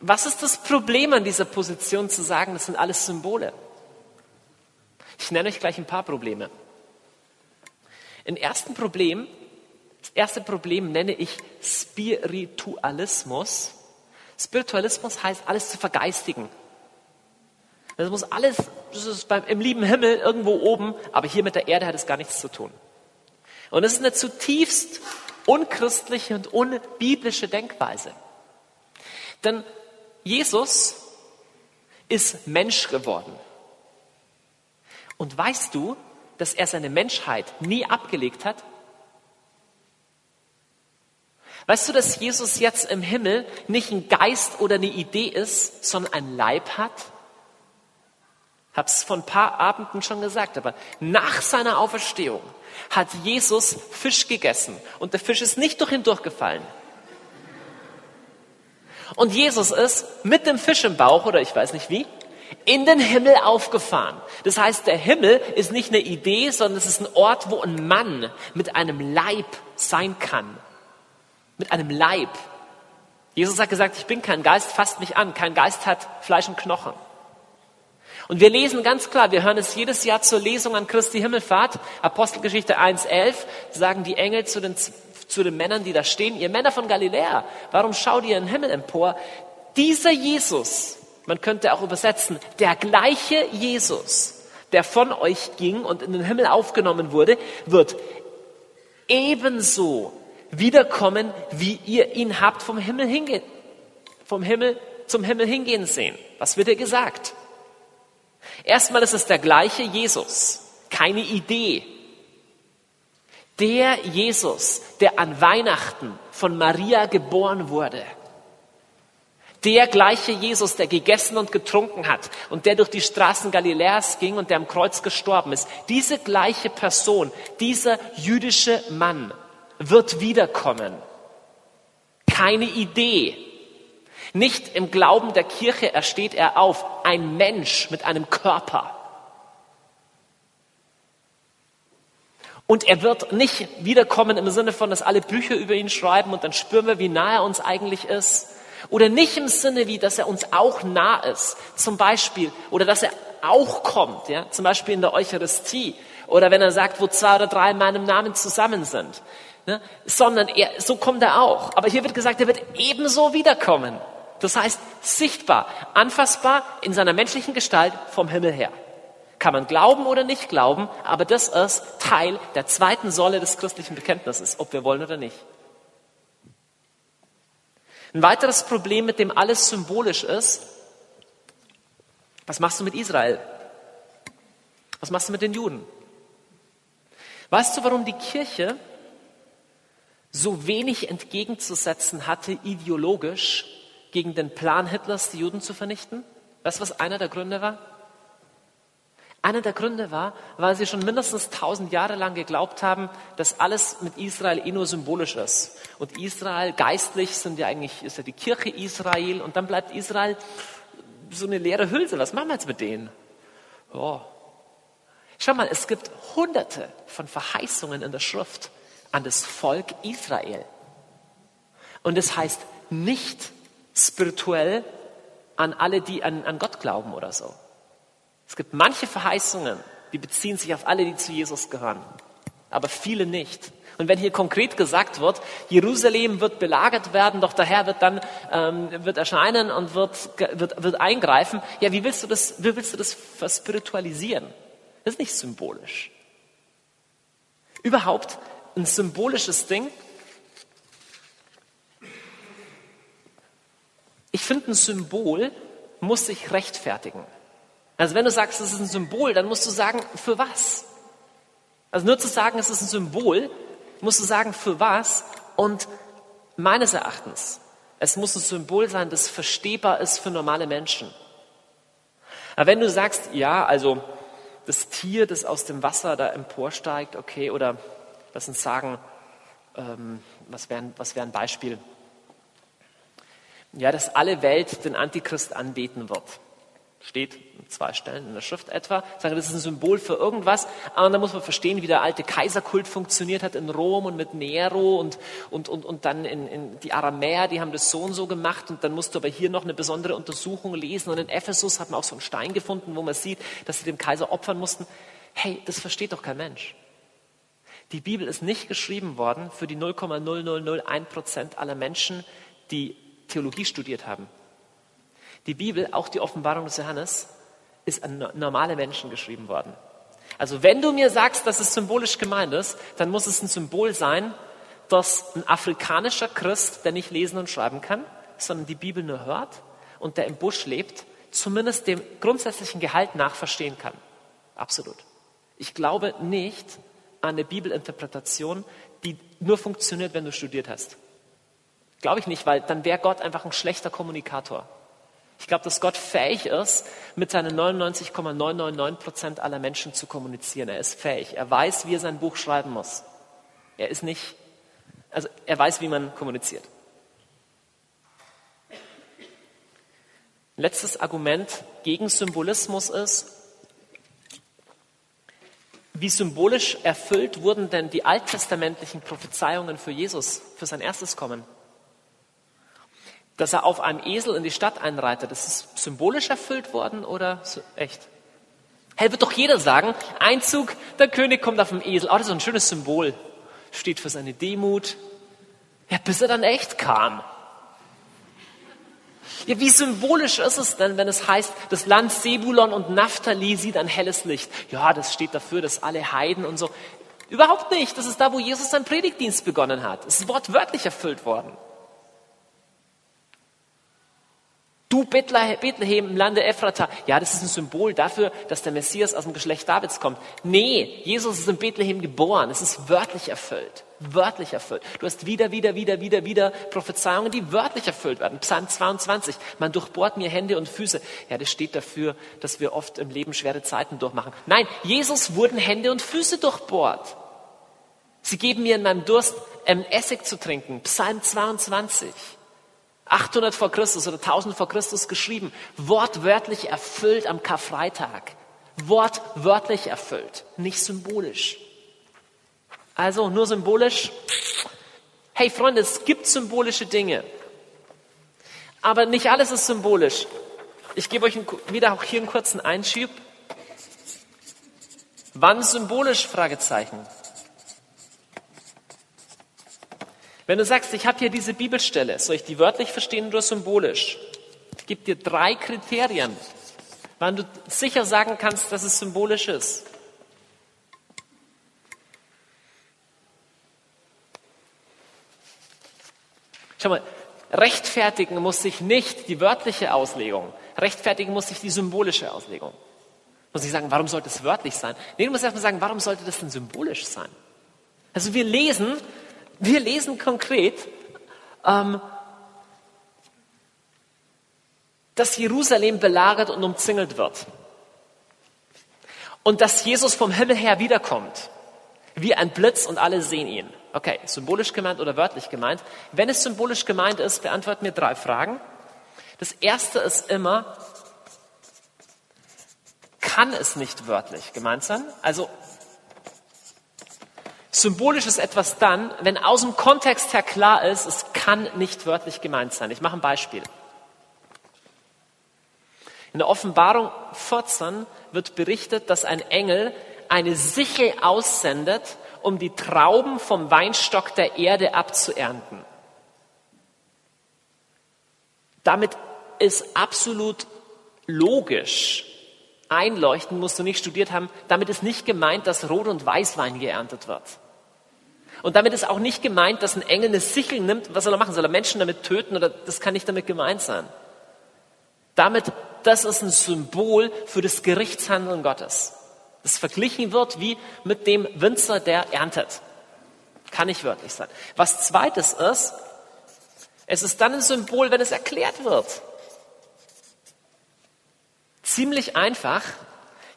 Speaker 1: Was ist das Problem an dieser Position zu sagen, das sind alles Symbole? Ich nenne euch gleich ein paar Probleme. Ein ersten Problem, das erste Problem nenne ich Spiritualismus. Spiritualismus heißt, alles zu vergeistigen. Das muss alles, das ist beim, im lieben Himmel irgendwo oben, aber hier mit der Erde hat es gar nichts zu tun. Und es ist eine zutiefst unchristliche und unbiblische Denkweise. Denn Jesus ist Mensch geworden. Und weißt du, dass er seine Menschheit nie abgelegt hat? Weißt du, dass Jesus jetzt im Himmel nicht ein Geist oder eine Idee ist, sondern ein Leib hat? Hab's vor ein paar Abenden schon gesagt, aber nach seiner Auferstehung hat Jesus Fisch gegessen und der Fisch ist nicht durch ihn durchgefallen. Und Jesus ist mit dem Fisch im Bauch, oder ich weiß nicht wie, in den Himmel aufgefahren. Das heißt, der Himmel ist nicht eine Idee, sondern es ist ein Ort, wo ein Mann mit einem Leib sein kann. Mit einem Leib. Jesus hat gesagt, ich bin kein Geist, fasst mich an. Kein Geist hat Fleisch und Knochen. Und wir lesen ganz klar, wir hören es jedes Jahr zur Lesung an Christi Himmelfahrt, Apostelgeschichte 1.11, sagen die Engel zu den, zu den Männern, die da stehen, ihr Männer von Galiläa, warum schaut ihr in den Himmel empor? Dieser Jesus, man könnte auch übersetzen, der gleiche Jesus, der von euch ging und in den Himmel aufgenommen wurde, wird ebenso wiederkommen, wie ihr ihn habt vom Himmel hingehen, vom Himmel zum Himmel hingehen sehen. Was wird dir gesagt? Erstmal ist es der gleiche Jesus, keine Idee. Der Jesus, der an Weihnachten von Maria geboren wurde. Der gleiche Jesus, der gegessen und getrunken hat und der durch die Straßen Galiläas ging und der am Kreuz gestorben ist. Diese gleiche Person, dieser jüdische Mann wird wiederkommen. Keine Idee, nicht im Glauben der Kirche ersteht er auf, ein Mensch mit einem Körper. Und er wird nicht wiederkommen im Sinne von, dass alle Bücher über ihn schreiben und dann spüren wir, wie nah er uns eigentlich ist. Oder nicht im Sinne wie, dass er uns auch nah ist. Zum Beispiel, oder dass er auch kommt, ja, zum Beispiel in der Eucharistie. Oder wenn er sagt, wo zwei oder drei in meinem Namen zusammen sind. Ne? Sondern er, so kommt er auch. Aber hier wird gesagt, er wird ebenso wiederkommen. Das heißt, sichtbar, anfassbar in seiner menschlichen Gestalt vom Himmel her. Kann man glauben oder nicht glauben, aber das ist Teil der zweiten Säule des christlichen Bekenntnisses, ob wir wollen oder nicht. Ein weiteres Problem, mit dem alles symbolisch ist, was machst du mit Israel? Was machst du mit den Juden? Weißt du, warum die Kirche so wenig entgegenzusetzen hatte ideologisch gegen den Plan Hitlers, die Juden zu vernichten? Weißt du, was einer der Gründe war? Einer der Gründe war, weil sie schon mindestens tausend Jahre lang geglaubt haben, dass alles mit Israel eh nur symbolisch ist. Und Israel geistlich sind ja eigentlich, ist ja die Kirche Israel und dann bleibt Israel so eine leere Hülse. Was machen wir jetzt mit denen? Oh. Schau mal, es gibt hunderte von Verheißungen in der Schrift an das Volk Israel. Und es das heißt nicht spirituell an alle, die an, an Gott glauben oder so. Es gibt manche Verheißungen, die beziehen sich auf alle, die zu Jesus gehören, aber viele nicht. Und wenn hier konkret gesagt wird, Jerusalem wird belagert werden, doch der Herr wird dann ähm, wird erscheinen und wird, wird, wird eingreifen, ja, wie willst du das, wie willst du das verspiritualisieren? Das ist nicht symbolisch. Überhaupt ein symbolisches Ding. Ich finde, ein Symbol muss sich rechtfertigen. Also wenn du sagst, es ist ein Symbol, dann musst du sagen, für was? Also nur zu sagen, es ist ein Symbol, musst du sagen, für was? Und meines Erachtens, es muss ein Symbol sein, das verstehbar ist für normale Menschen. Aber wenn du sagst, ja, also das Tier, das aus dem Wasser da emporsteigt, okay, oder lass uns sagen, ähm, was wäre was wär ein Beispiel? Ja, dass alle Welt den Antichrist anbeten wird. Steht an zwei Stellen in der Schrift etwa. Sagen, das ist ein Symbol für irgendwas. Aber dann muss man verstehen, wie der alte Kaiserkult funktioniert hat in Rom und mit Nero und, und, und, und dann in, in die Aramäer, die haben das so und so gemacht. Und dann musst du aber hier noch eine besondere Untersuchung lesen. Und in Ephesus hat man auch so einen Stein gefunden, wo man sieht, dass sie dem Kaiser opfern mussten. Hey, das versteht doch kein Mensch. Die Bibel ist nicht geschrieben worden für die 0,0001 Prozent aller Menschen, die Theologie studiert haben. Die Bibel, auch die Offenbarung des Johannes, ist an normale Menschen geschrieben worden. Also wenn du mir sagst, dass es symbolisch gemeint ist, dann muss es ein Symbol sein, dass ein afrikanischer Christ, der nicht lesen und schreiben kann, sondern die Bibel nur hört und der im Busch lebt, zumindest dem grundsätzlichen Gehalt nach verstehen kann. Absolut. Ich glaube nicht an eine Bibelinterpretation, die nur funktioniert, wenn du studiert hast. Glaube ich nicht, weil dann wäre Gott einfach ein schlechter Kommunikator. Ich glaube, dass Gott fähig ist, mit seinen 99,999 Prozent aller Menschen zu kommunizieren. Er ist fähig. Er weiß, wie er sein Buch schreiben muss. Er ist nicht, also er weiß, wie man kommuniziert. Letztes Argument gegen Symbolismus ist, wie symbolisch erfüllt wurden denn die alttestamentlichen Prophezeiungen für Jesus, für sein erstes Kommen? Dass er auf einem Esel in die Stadt einreitet, das ist symbolisch erfüllt worden oder echt? Hey, wird doch jeder sagen, Einzug, der König kommt auf dem Esel. Oh, das ist ein schönes Symbol. Steht für seine Demut. Ja, bis er dann echt kam. Ja, wie symbolisch ist es denn, wenn es heißt, das Land Sebulon und Naphtali sieht ein helles Licht? Ja, das steht dafür, dass alle Heiden und so. Überhaupt nicht. Das ist da, wo Jesus seinen Predigtdienst begonnen hat. Es ist wortwörtlich erfüllt worden. Du Bethlehem im Lande Ephrata. Ja, das ist ein Symbol dafür, dass der Messias aus dem Geschlecht Davids kommt. Nee, Jesus ist in Bethlehem geboren. Es ist wörtlich erfüllt. Wörtlich erfüllt. Du hast wieder, wieder, wieder, wieder, wieder Prophezeiungen, die wörtlich erfüllt werden. Psalm 22. Man durchbohrt mir Hände und Füße. Ja, das steht dafür, dass wir oft im Leben schwere Zeiten durchmachen. Nein, Jesus wurden Hände und Füße durchbohrt. Sie geben mir in meinem Durst ähm, Essig zu trinken. Psalm 22. 800 vor Christus oder 1000 vor Christus geschrieben, wortwörtlich erfüllt am Karfreitag. Wortwörtlich erfüllt, nicht symbolisch. Also nur symbolisch. Hey Freunde, es gibt symbolische Dinge. Aber nicht alles ist symbolisch. Ich gebe euch wieder auch hier einen kurzen Einschub. Wann symbolisch? Fragezeichen. Wenn du sagst, ich habe hier diese Bibelstelle, soll ich die wörtlich verstehen oder symbolisch? Ich gebe dir drei Kriterien, wann du sicher sagen kannst, dass es symbolisch ist. Schau mal, rechtfertigen muss sich nicht die wörtliche Auslegung, rechtfertigen muss sich die symbolische Auslegung. Muss ich sagen, warum sollte es wörtlich sein? Nee, du musst erstmal sagen, warum sollte das denn symbolisch sein? Also wir lesen, wir lesen konkret, ähm, dass Jerusalem belagert und umzingelt wird. und dass Jesus vom Himmel her wiederkommt, wie ein Blitz und alle sehen ihn. Okay, symbolisch gemeint oder wörtlich gemeint? Wenn es symbolisch gemeint ist, beantworten mir drei Fragen. Das erste ist immer, kann es nicht wörtlich gemeint sein? Also symbolisch ist etwas dann, wenn aus dem Kontext her klar ist, es kann nicht wörtlich gemeint sein. Ich mache ein Beispiel. In der Offenbarung 14 wird berichtet, dass ein Engel eine Sichel aussendet, um die Trauben vom Weinstock der Erde abzuernten. Damit ist absolut logisch, einleuchten musst du nicht studiert haben, damit ist nicht gemeint, dass Rot- und Weißwein geerntet wird. Und damit ist auch nicht gemeint, dass ein Engel eine Sichel nimmt. Was soll er machen? Soll er Menschen damit töten? Oder das kann nicht damit gemeint sein. Damit, das ist ein Symbol für das Gerichtshandeln Gottes. Das verglichen wird wie mit dem Winzer, der erntet. Kann nicht wörtlich sein. Was zweites ist, es ist dann ein Symbol, wenn es erklärt wird. Ziemlich einfach.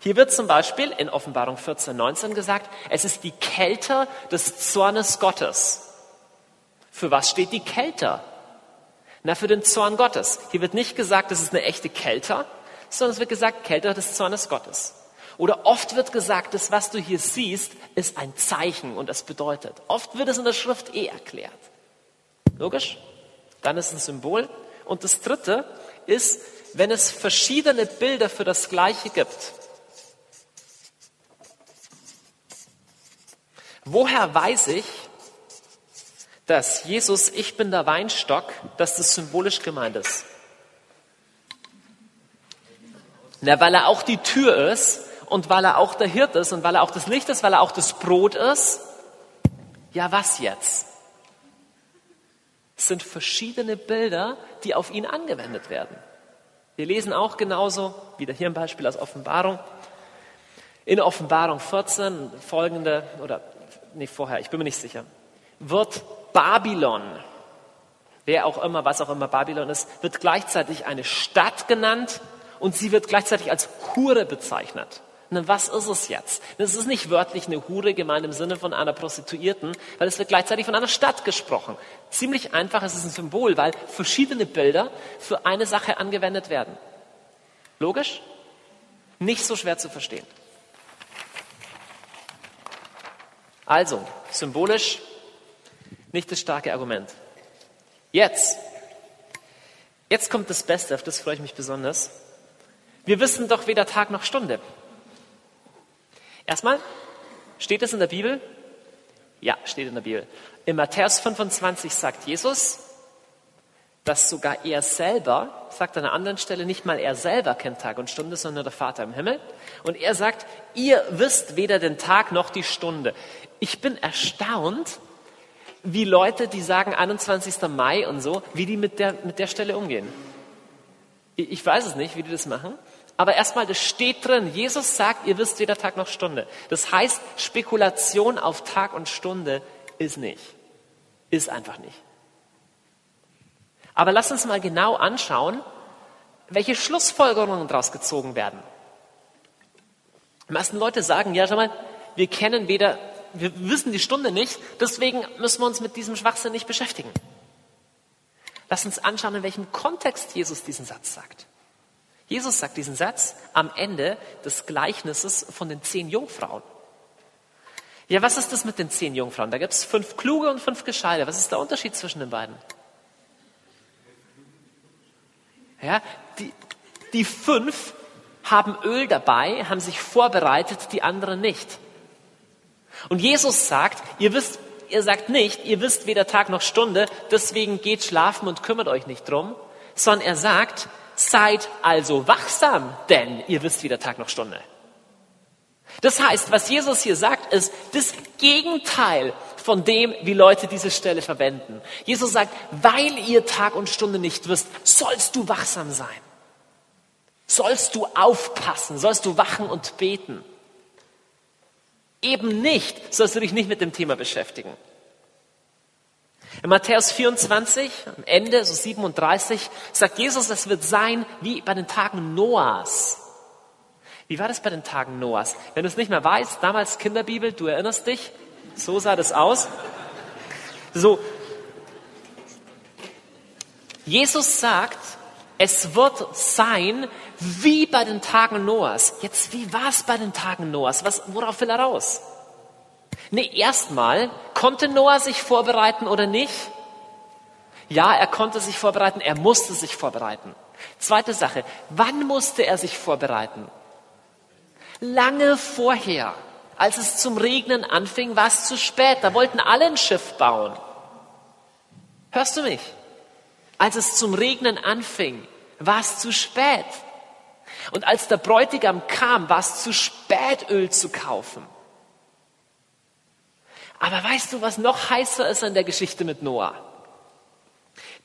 Speaker 1: Hier wird zum Beispiel in Offenbarung 14, 19 gesagt, es ist die Kälte des Zornes Gottes. Für was steht die Kälte? Na, für den Zorn Gottes. Hier wird nicht gesagt, es ist eine echte Kälte, sondern es wird gesagt, Kälte des Zornes Gottes. Oder oft wird gesagt, das, was du hier siehst, ist ein Zeichen und es bedeutet. Oft wird es in der Schrift eh erklärt. Logisch? Dann ist es ein Symbol. Und das dritte ist, wenn es verschiedene Bilder für das Gleiche gibt. Woher weiß ich, dass Jesus, ich bin der Weinstock, dass das symbolisch gemeint ist? Na, weil er auch die Tür ist und weil er auch der Hirt ist und weil er auch das Licht ist, weil er auch das Brot ist. Ja, was jetzt? Es sind verschiedene Bilder, die auf ihn angewendet werden. Wir lesen auch genauso, wieder hier ein Beispiel aus Offenbarung. In Offenbarung 14 folgende, oder nee, vorher, ich bin mir nicht sicher, wird Babylon, wer auch immer, was auch immer Babylon ist, wird gleichzeitig eine Stadt genannt und sie wird gleichzeitig als Hure bezeichnet. Na, was ist es jetzt? Das ist nicht wörtlich eine Hure gemeint im Sinne von einer Prostituierten, weil es wird gleichzeitig von einer Stadt gesprochen. Ziemlich einfach, es ist ein Symbol, weil verschiedene Bilder für eine Sache angewendet werden. Logisch? Nicht so schwer zu verstehen. Also, symbolisch, nicht das starke Argument. Jetzt, jetzt kommt das Beste, auf das freue ich mich besonders. Wir wissen doch weder Tag noch Stunde. Erstmal, steht es in der Bibel? Ja, steht in der Bibel. In Matthäus 25 sagt Jesus, dass sogar er selber, sagt an einer anderen Stelle, nicht mal er selber kennt Tag und Stunde, sondern der Vater im Himmel. Und er sagt, ihr wisst weder den Tag noch die Stunde. Ich bin erstaunt, wie Leute, die sagen 21. Mai und so, wie die mit der, mit der Stelle umgehen. Ich weiß es nicht, wie die das machen. Aber erstmal, das steht drin. Jesus sagt, ihr wisst weder Tag noch Stunde. Das heißt, Spekulation auf Tag und Stunde ist nicht. Ist einfach nicht. Aber lass uns mal genau anschauen, welche Schlussfolgerungen daraus gezogen werden. Die meisten Leute sagen, ja, schau mal, wir kennen weder, wir wissen die Stunde nicht, deswegen müssen wir uns mit diesem Schwachsinn nicht beschäftigen. Lass uns anschauen, in welchem Kontext Jesus diesen Satz sagt. Jesus sagt diesen Satz am Ende des Gleichnisses von den zehn Jungfrauen. Ja, was ist das mit den zehn Jungfrauen? Da gibt es fünf kluge und fünf gescheite. Was ist der Unterschied zwischen den beiden? Ja, die, die fünf haben Öl dabei, haben sich vorbereitet, die anderen nicht. Und Jesus sagt, ihr wisst, ihr sagt nicht, ihr wisst weder Tag noch Stunde, deswegen geht schlafen und kümmert euch nicht drum, sondern er sagt, Seid also wachsam, denn ihr wisst weder Tag noch Stunde. Das heißt, was Jesus hier sagt, ist das Gegenteil von dem, wie Leute diese Stelle verwenden. Jesus sagt, weil ihr Tag und Stunde nicht wisst, sollst du wachsam sein. Sollst du aufpassen, sollst du wachen und beten. Eben nicht, sollst du dich nicht mit dem Thema beschäftigen. In Matthäus 24, am Ende, so 37, sagt Jesus, das wird sein wie bei den Tagen Noahs. Wie war das bei den Tagen Noahs? Wenn du es nicht mehr weißt, damals Kinderbibel, du erinnerst dich, so sah das aus. So, Jesus sagt, es wird sein wie bei den Tagen Noahs. Jetzt, wie war es bei den Tagen Noahs? Was, worauf will er raus? Nee, erstmal, konnte Noah sich vorbereiten oder nicht? Ja, er konnte sich vorbereiten, er musste sich vorbereiten. Zweite Sache, wann musste er sich vorbereiten? Lange vorher, als es zum Regnen anfing, war es zu spät. Da wollten alle ein Schiff bauen. Hörst du mich? Als es zum Regnen anfing, war es zu spät. Und als der Bräutigam kam, war es zu spät, Öl zu kaufen. Aber weißt du, was noch heißer ist an der Geschichte mit Noah?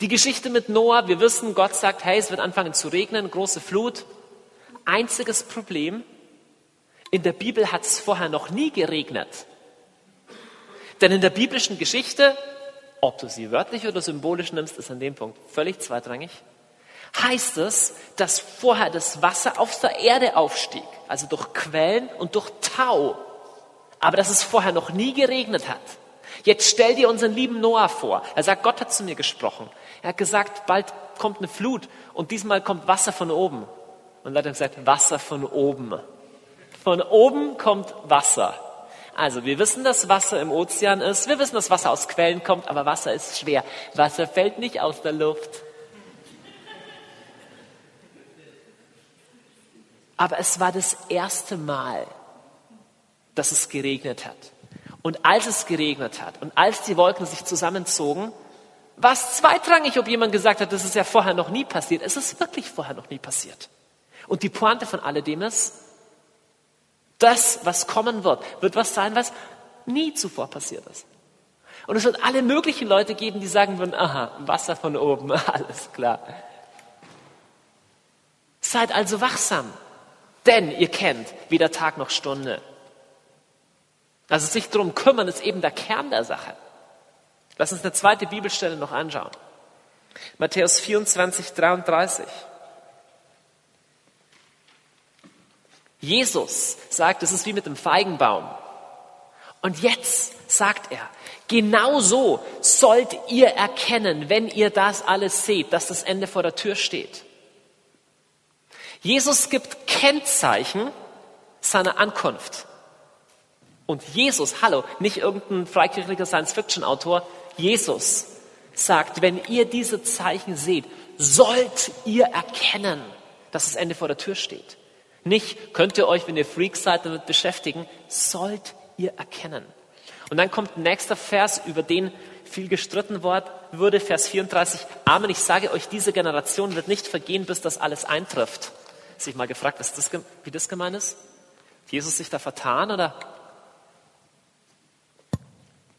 Speaker 1: Die Geschichte mit Noah, wir wissen, Gott sagt, hey, es wird anfangen zu regnen, große Flut. Einziges Problem, in der Bibel hat es vorher noch nie geregnet. Denn in der biblischen Geschichte ob du sie wörtlich oder symbolisch nimmst, ist an dem Punkt völlig zweitrangig. Heißt es, dass vorher das Wasser auf der Erde aufstieg, also durch Quellen und durch Tau, aber dass es vorher noch nie geregnet hat. Jetzt stell dir unseren lieben Noah vor. Er sagt, Gott hat zu mir gesprochen. Er hat gesagt, bald kommt eine Flut und diesmal kommt Wasser von oben. Und er hat gesagt, Wasser von oben. Von oben kommt Wasser. Also wir wissen, dass Wasser im Ozean ist, wir wissen, dass Wasser aus Quellen kommt, aber Wasser ist schwer. Wasser fällt nicht aus der Luft. Aber es war das erste Mal, dass es geregnet hat. Und als es geregnet hat und als die Wolken sich zusammenzogen, war es zweitrangig, ob jemand gesagt hat, das ist ja vorher noch nie passiert. Es ist wirklich vorher noch nie passiert. Und die Pointe von alledem ist, das, was kommen wird, wird was sein, was nie zuvor passiert ist. Und es wird alle möglichen Leute geben, die sagen würden, aha, Wasser von oben, alles klar. Seid also wachsam, denn ihr kennt weder Tag noch Stunde. Also sich darum kümmern ist eben der Kern der Sache. Lass uns eine zweite Bibelstelle noch anschauen. Matthäus 24, 33. Jesus sagt, es ist wie mit dem Feigenbaum. Und jetzt sagt er, genau so sollt ihr erkennen, wenn ihr das alles seht, dass das Ende vor der Tür steht. Jesus gibt Kennzeichen seiner Ankunft. Und Jesus, hallo, nicht irgendein freikirchlicher Science-Fiction-Autor, Jesus sagt, wenn ihr diese Zeichen seht, sollt ihr erkennen, dass das Ende vor der Tür steht. Nicht könnt ihr euch, wenn ihr Freaks seid, damit beschäftigen, sollt ihr erkennen. Und dann kommt nächster Vers, über den viel gestritten wurde, Vers 34. Amen, ich sage euch, diese Generation wird nicht vergehen, bis das alles eintrifft. Sich mal gefragt, ist das, wie das gemeint ist? Hat Jesus sich da vertan oder?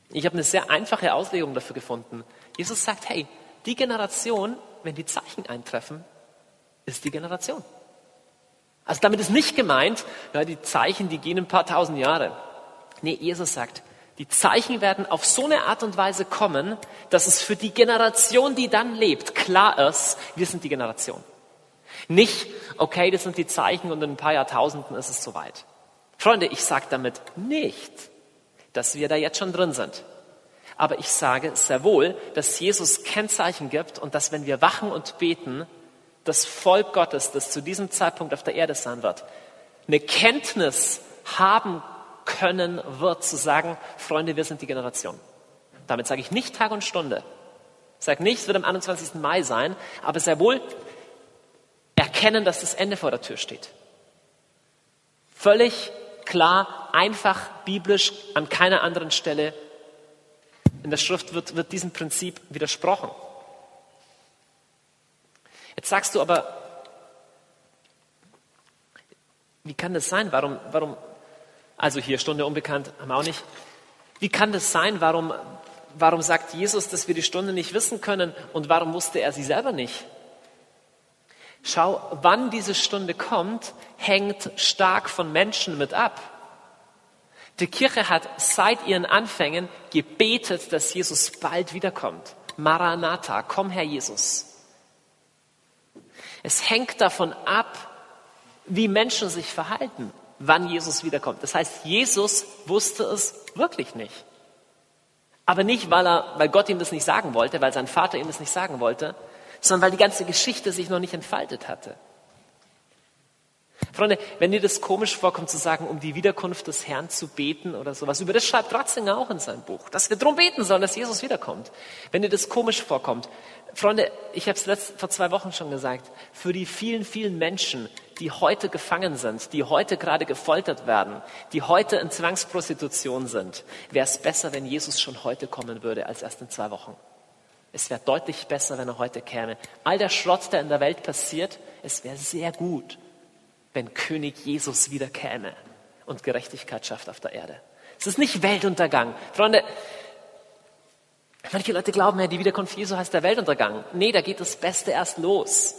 Speaker 1: Ich habe eine sehr einfache Auslegung dafür gefunden. Jesus sagt, hey, die Generation, wenn die Zeichen eintreffen, ist die Generation. Also damit ist nicht gemeint, ja, die Zeichen, die gehen ein paar tausend Jahre. Nee, Jesus sagt, die Zeichen werden auf so eine Art und Weise kommen, dass es für die Generation, die dann lebt, klar ist, wir sind die Generation. Nicht, okay, das sind die Zeichen und in ein paar Jahrtausenden ist es soweit. Freunde, ich sage damit nicht, dass wir da jetzt schon drin sind. Aber ich sage sehr wohl, dass Jesus Kennzeichen gibt und dass wenn wir wachen und beten, das Volk Gottes, das zu diesem Zeitpunkt auf der Erde sein wird, eine Kenntnis haben können wird, zu sagen, Freunde, wir sind die Generation. Damit sage ich nicht Tag und Stunde. Ich sage nicht, es wird am 21. Mai sein, aber sehr wohl erkennen, dass das Ende vor der Tür steht. Völlig klar, einfach, biblisch, an keiner anderen Stelle in der Schrift wird, wird diesem Prinzip widersprochen. Jetzt sagst du aber, wie kann das sein? Warum, warum, also hier Stunde unbekannt, haben wir auch nicht. Wie kann das sein? Warum, warum sagt Jesus, dass wir die Stunde nicht wissen können und warum wusste er sie selber nicht? Schau, wann diese Stunde kommt, hängt stark von Menschen mit ab. Die Kirche hat seit ihren Anfängen gebetet, dass Jesus bald wiederkommt. Maranatha, komm Herr Jesus. Es hängt davon ab, wie Menschen sich verhalten, wann Jesus wiederkommt. Das heißt, Jesus wusste es wirklich nicht. Aber nicht, weil, er, weil Gott ihm das nicht sagen wollte, weil sein Vater ihm das nicht sagen wollte, sondern weil die ganze Geschichte sich noch nicht entfaltet hatte. Freunde, wenn dir das komisch vorkommt zu sagen, um die Wiederkunft des Herrn zu beten oder sowas, über das schreibt Ratzinger auch in seinem Buch, dass wir drum beten sollen, dass Jesus wiederkommt. Wenn dir das komisch vorkommt, Freunde, ich habe es vor zwei Wochen schon gesagt, für die vielen, vielen Menschen, die heute gefangen sind, die heute gerade gefoltert werden, die heute in Zwangsprostitution sind, wäre es besser, wenn Jesus schon heute kommen würde, als erst in zwei Wochen. Es wäre deutlich besser, wenn er heute käme. All der Schrott, der in der Welt passiert, es wäre sehr gut, wenn König Jesus wieder käme und Gerechtigkeit schafft auf der Erde. Es ist nicht Weltuntergang. Freunde, manche Leute glauben ja, die Wiederkunft Jesu heißt der Weltuntergang. Nee, da geht das Beste erst los.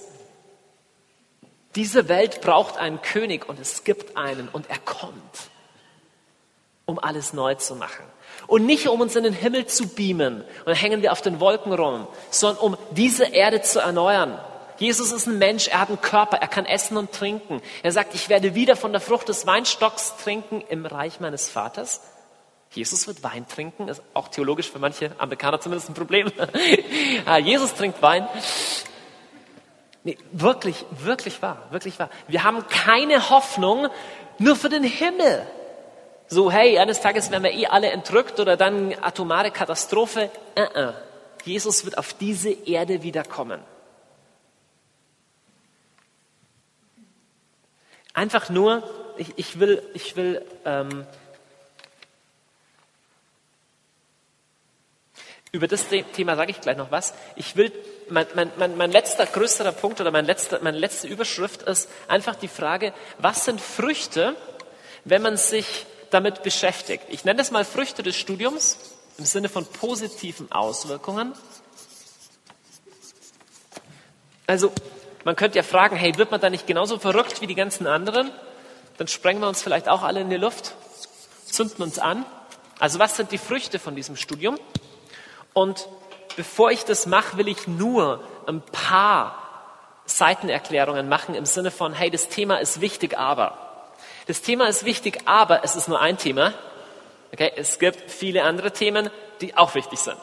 Speaker 1: Diese Welt braucht einen König und es gibt einen und er kommt, um alles neu zu machen. Und nicht um uns in den Himmel zu beamen und hängen wir auf den Wolken rum, sondern um diese Erde zu erneuern. Jesus ist ein Mensch, er hat einen Körper, er kann essen und trinken. Er sagt, ich werde wieder von der Frucht des Weinstocks trinken im Reich meines Vaters. Jesus wird Wein trinken, ist auch theologisch für manche Amerikaner zumindest ein Problem. Ah, Jesus trinkt Wein. Nee, wirklich, wirklich wahr, wirklich wahr. Wir haben keine Hoffnung nur für den Himmel. So, hey, eines Tages werden wir eh alle entrückt oder dann atomare Katastrophe. Uh -uh. Jesus wird auf diese Erde wiederkommen. Einfach nur, ich, ich will, ich will ähm, über das Thema sage ich gleich noch was. Ich will, mein, mein, mein, letzter größerer Punkt oder mein letzter, meine letzte Überschrift ist einfach die Frage, was sind Früchte, wenn man sich damit beschäftigt? Ich nenne das mal Früchte des Studiums im Sinne von positiven Auswirkungen. Also man könnte ja fragen, hey, wird man da nicht genauso verrückt wie die ganzen anderen? Dann sprengen wir uns vielleicht auch alle in die Luft, zünden uns an. Also was sind die Früchte von diesem Studium? Und bevor ich das mache, will ich nur ein paar Seitenerklärungen machen im Sinne von, hey, das Thema ist wichtig, aber. Das Thema ist wichtig, aber es ist nur ein Thema. Okay, es gibt viele andere Themen, die auch wichtig sind.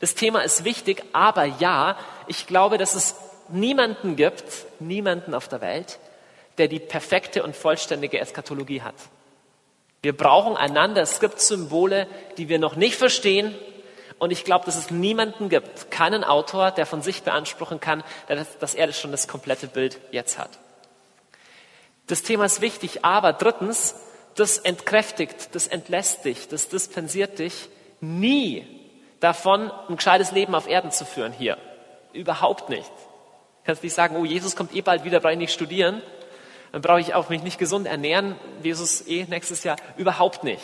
Speaker 1: Das Thema ist wichtig, aber ja, ich glaube, dass es niemanden gibt, niemanden auf der Welt, der die perfekte und vollständige Eskatologie hat. Wir brauchen einander. Es gibt Symbole, die wir noch nicht verstehen. Und ich glaube, dass es niemanden gibt, keinen Autor, der von sich beanspruchen kann, dass er schon das komplette Bild jetzt hat. Das Thema ist wichtig, aber drittens, das entkräftigt, das entlässt dich, das dispensiert dich nie davon, ein gescheites Leben auf Erden zu führen hier. Überhaupt nicht kannst nicht sagen, oh, Jesus kommt eh bald wieder, brauche ich nicht studieren. Dann brauche ich auch mich nicht gesund ernähren. Jesus eh nächstes Jahr. Überhaupt nicht.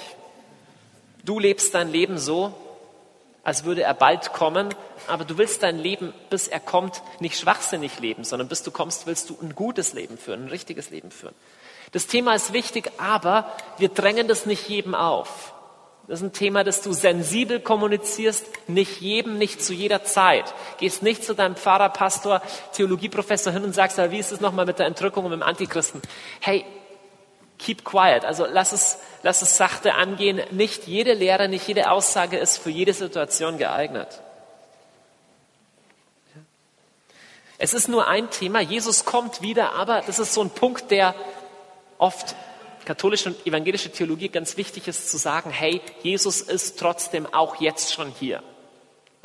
Speaker 1: Du lebst dein Leben so, als würde er bald kommen, aber du willst dein Leben, bis er kommt, nicht schwachsinnig leben, sondern bis du kommst, willst du ein gutes Leben führen, ein richtiges Leben führen. Das Thema ist wichtig, aber wir drängen das nicht jedem auf. Das ist ein Thema, das du sensibel kommunizierst, nicht jedem, nicht zu jeder Zeit. Gehst nicht zu deinem Pfarrer, Pastor, Theologieprofessor hin und sagst, wie ist es nochmal mit der Entrückung und mit dem Antichristen? Hey, keep quiet. Also lass es, lass es sachte angehen. Nicht jede Lehre, nicht jede Aussage ist für jede Situation geeignet. Es ist nur ein Thema. Jesus kommt wieder, aber das ist so ein Punkt, der oft katholische und evangelische Theologie ganz wichtig ist zu sagen, hey, Jesus ist trotzdem auch jetzt schon hier.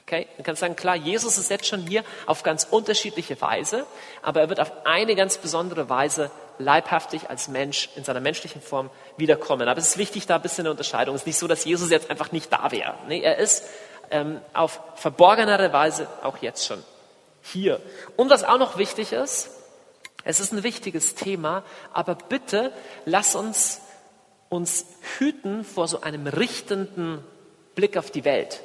Speaker 1: Okay? Man kann sagen, klar, Jesus ist jetzt schon hier auf ganz unterschiedliche Weise, aber er wird auf eine ganz besondere Weise leibhaftig als Mensch in seiner menschlichen Form wiederkommen. Aber es ist wichtig, da ein bisschen eine Unterscheidung. Es ist nicht so, dass Jesus jetzt einfach nicht da wäre. Nee, er ist ähm, auf verborgenere Weise auch jetzt schon hier. Und was auch noch wichtig ist, es ist ein wichtiges Thema, aber bitte lass uns uns hüten vor so einem richtenden Blick auf die Welt.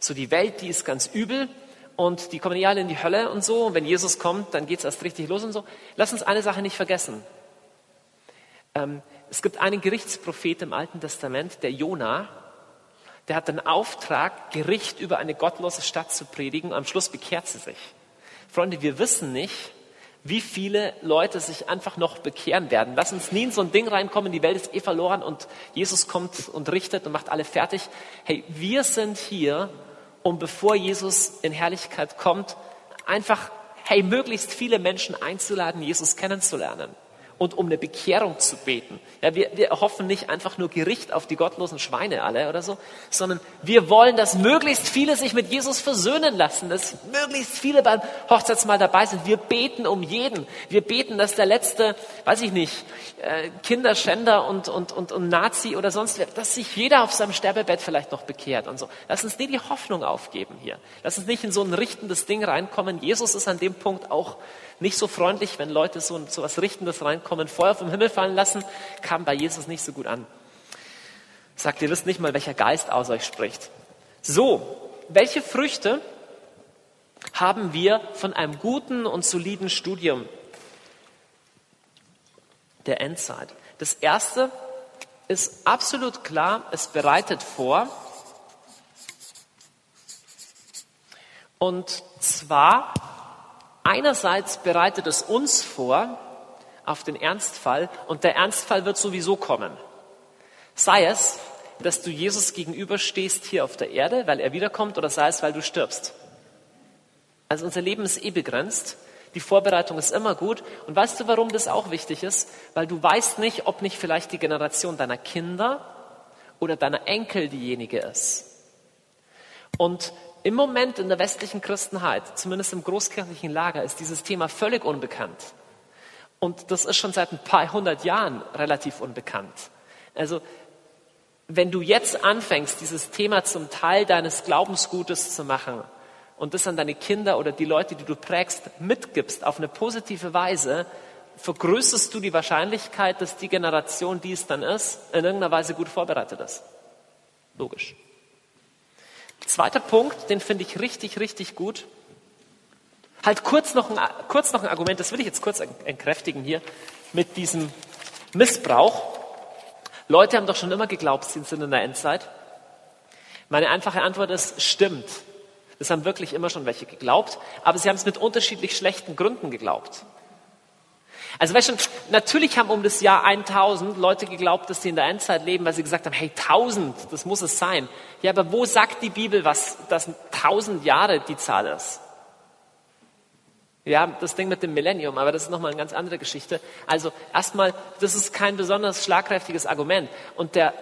Speaker 1: So die Welt, die ist ganz übel und die kommen ja alle in die Hölle und so. Und wenn Jesus kommt, dann geht es erst richtig los und so. Lass uns eine Sache nicht vergessen. Ähm, es gibt einen Gerichtsprophet im Alten Testament, der Jona, der hat den Auftrag, Gericht über eine gottlose Stadt zu predigen. Am Schluss bekehrt sie sich. Freunde, wir wissen nicht, wie viele Leute sich einfach noch bekehren werden. Lass uns nie in so ein Ding reinkommen, die Welt ist eh verloren und Jesus kommt und richtet und macht alle fertig. Hey, wir sind hier, um bevor Jesus in Herrlichkeit kommt, einfach, hey, möglichst viele Menschen einzuladen, Jesus kennenzulernen und um eine Bekehrung zu beten. Ja, wir, wir hoffen nicht einfach nur Gericht auf die gottlosen Schweine alle oder so, sondern wir wollen, dass möglichst viele sich mit Jesus versöhnen lassen, dass möglichst viele beim Hochzeitsmahl dabei sind. Wir beten um jeden. Wir beten, dass der letzte, weiß ich nicht, äh, Kinderschänder und, und, und, und Nazi oder sonst wer, dass sich jeder auf seinem Sterbebett vielleicht noch bekehrt und so. Lass uns nie die Hoffnung aufgeben hier. Lass uns nicht in so ein richtendes Ding reinkommen. Jesus ist an dem Punkt auch nicht so freundlich, wenn Leute so, so was Richtendes reinkommen, Feuer vom Himmel fallen lassen, kam bei Jesus nicht so gut an. Sagt, ihr wisst nicht mal, welcher Geist aus euch spricht. So, welche Früchte haben wir von einem guten und soliden Studium der Endzeit? Das erste ist absolut klar, es bereitet vor. Und zwar Einerseits bereitet es uns vor auf den Ernstfall und der Ernstfall wird sowieso kommen. Sei es, dass du Jesus gegenüberstehst hier auf der Erde, weil er wiederkommt, oder sei es, weil du stirbst. Also unser Leben ist eh begrenzt. Die Vorbereitung ist immer gut. Und weißt du, warum das auch wichtig ist? Weil du weißt nicht, ob nicht vielleicht die Generation deiner Kinder oder deiner Enkel diejenige ist. Und im Moment in der westlichen Christenheit, zumindest im großkirchlichen Lager, ist dieses Thema völlig unbekannt. Und das ist schon seit ein paar hundert Jahren relativ unbekannt. Also, wenn du jetzt anfängst, dieses Thema zum Teil deines Glaubensgutes zu machen und das an deine Kinder oder die Leute, die du prägst, mitgibst auf eine positive Weise, vergrößerst du die Wahrscheinlichkeit, dass die Generation, die es dann ist, in irgendeiner Weise gut vorbereitet ist. Logisch. Zweiter Punkt, den finde ich richtig, richtig gut. Halt kurz noch, ein, kurz noch ein Argument, das will ich jetzt kurz entkräftigen hier, mit diesem Missbrauch. Leute haben doch schon immer geglaubt, sie sind in der Endzeit. Meine einfache Antwort ist, stimmt. Das haben wirklich immer schon welche geglaubt, aber sie haben es mit unterschiedlich schlechten Gründen geglaubt. Also weißt du, natürlich haben um das Jahr 1000 Leute geglaubt, dass sie in der Endzeit leben, weil sie gesagt haben, hey, 1000, das muss es sein. Ja, aber wo sagt die Bibel, was, dass 1000 Jahre die Zahl ist? Ja, das Ding mit dem Millennium, aber das ist nochmal eine ganz andere Geschichte. Also erstmal, das ist kein besonders schlagkräftiges Argument. Und der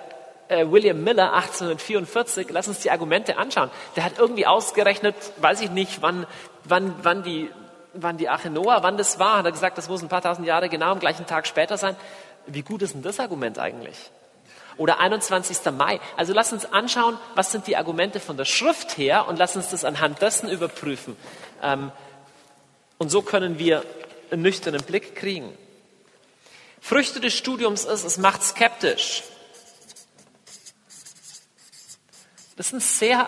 Speaker 1: äh, William Miller 1844, lass uns die Argumente anschauen. Der hat irgendwie ausgerechnet, weiß ich nicht, wann, wann, wann die wann die Arche Noah, wann das war, hat er gesagt, das muss ein paar tausend Jahre genau am gleichen Tag später sein. Wie gut ist denn das Argument eigentlich? Oder 21. Mai. Also lass uns anschauen, was sind die Argumente von der Schrift her und lass uns das anhand dessen überprüfen. Ähm, und so können wir einen nüchternen Blick kriegen. Früchte des Studiums ist, es macht skeptisch. Das ist ein sehr,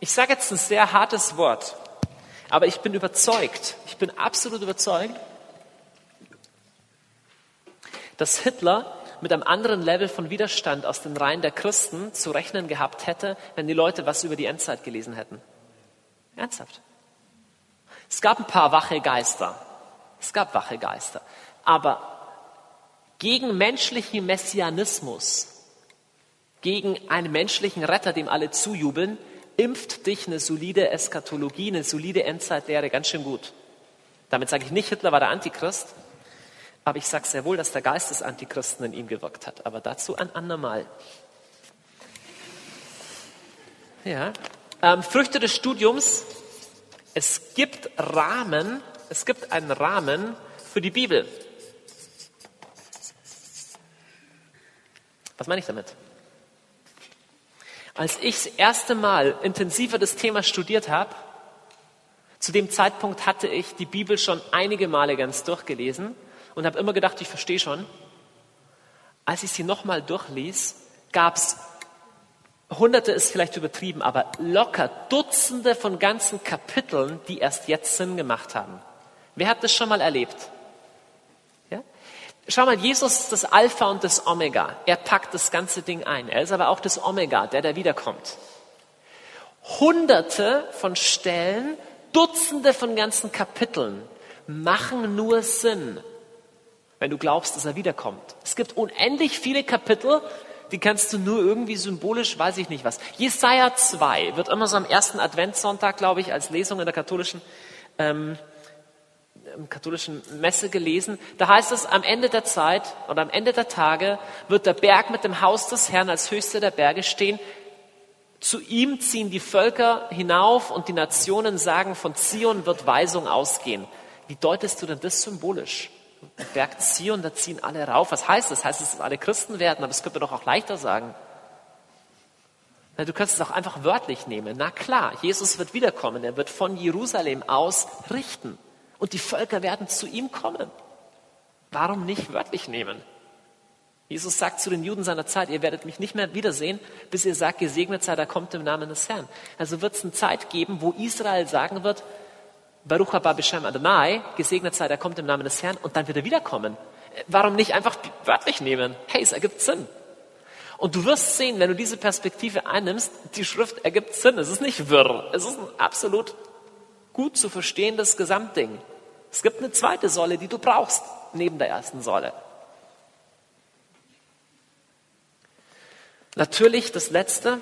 Speaker 1: ich sage jetzt ein sehr hartes Wort. Aber ich bin überzeugt, bin absolut überzeugt, dass Hitler mit einem anderen Level von Widerstand aus den Reihen der Christen zu rechnen gehabt hätte, wenn die Leute was über die Endzeit gelesen hätten. Ernsthaft. Es gab ein paar wache Geister. Es gab wache Geister. Aber gegen menschlichen Messianismus, gegen einen menschlichen Retter, dem alle zujubeln, impft dich eine solide Eskatologie, eine solide Endzeitlehre ganz schön gut. Damit sage ich nicht, Hitler war der Antichrist, aber ich sage sehr wohl, dass der Geist des Antichristen in ihm gewirkt hat. Aber dazu ein andermal. Ja. Ähm, Früchte des Studiums. Es gibt Rahmen, es gibt einen Rahmen für die Bibel. Was meine ich damit? Als ich das erste Mal intensiver das Thema studiert habe, zu dem Zeitpunkt hatte ich die Bibel schon einige Male ganz durchgelesen und habe immer gedacht, ich verstehe schon. Als ich sie nochmal durchlies, gab es Hunderte ist vielleicht übertrieben, aber locker Dutzende von ganzen Kapiteln, die erst jetzt Sinn gemacht haben. Wer hat das schon mal erlebt? Schau mal, Jesus ist das Alpha und das Omega. Er packt das ganze Ding ein. Er ist aber auch das Omega, der da wiederkommt. Hunderte von Stellen, Dutzende von ganzen Kapiteln, machen nur Sinn, wenn du glaubst, dass er wiederkommt. Es gibt unendlich viele Kapitel, die kannst du nur irgendwie symbolisch, weiß ich nicht was. Jesaja 2 wird immer so am ersten Adventssonntag, glaube ich, als Lesung in der katholischen, ähm, katholischen Messe gelesen. Da heißt es, am Ende der Zeit oder am Ende der Tage wird der Berg mit dem Haus des Herrn als höchste der Berge stehen. Zu ihm ziehen die Völker hinauf und die Nationen sagen, von Zion wird Weisung ausgehen. Wie deutest du denn das symbolisch? Berg Zion, da ziehen alle rauf. Was heißt das? Das heißt, dass alle Christen werden, aber das könnte man doch auch leichter sagen. Na, du kannst es auch einfach wörtlich nehmen. Na klar, Jesus wird wiederkommen. Er wird von Jerusalem aus richten. Und die Völker werden zu ihm kommen. Warum nicht wörtlich nehmen? Jesus sagt zu den Juden seiner Zeit, ihr werdet mich nicht mehr wiedersehen, bis ihr sagt, gesegnet sei, da kommt im Namen des Herrn. Also wird es eine Zeit geben, wo Israel sagen wird, Baruch haba B'Shem Adonai, gesegnet sei, der kommt im Namen des Herrn und dann wird er wiederkommen. Warum nicht einfach wörtlich nehmen? Hey, es ergibt Sinn. Und du wirst sehen, wenn du diese Perspektive einnimmst, die Schrift ergibt Sinn. Es ist nicht wirr. Es ist ein absolut gut zu verstehendes Gesamtding. Es gibt eine zweite Säule, die du brauchst, neben der ersten Säule. Natürlich das Letzte,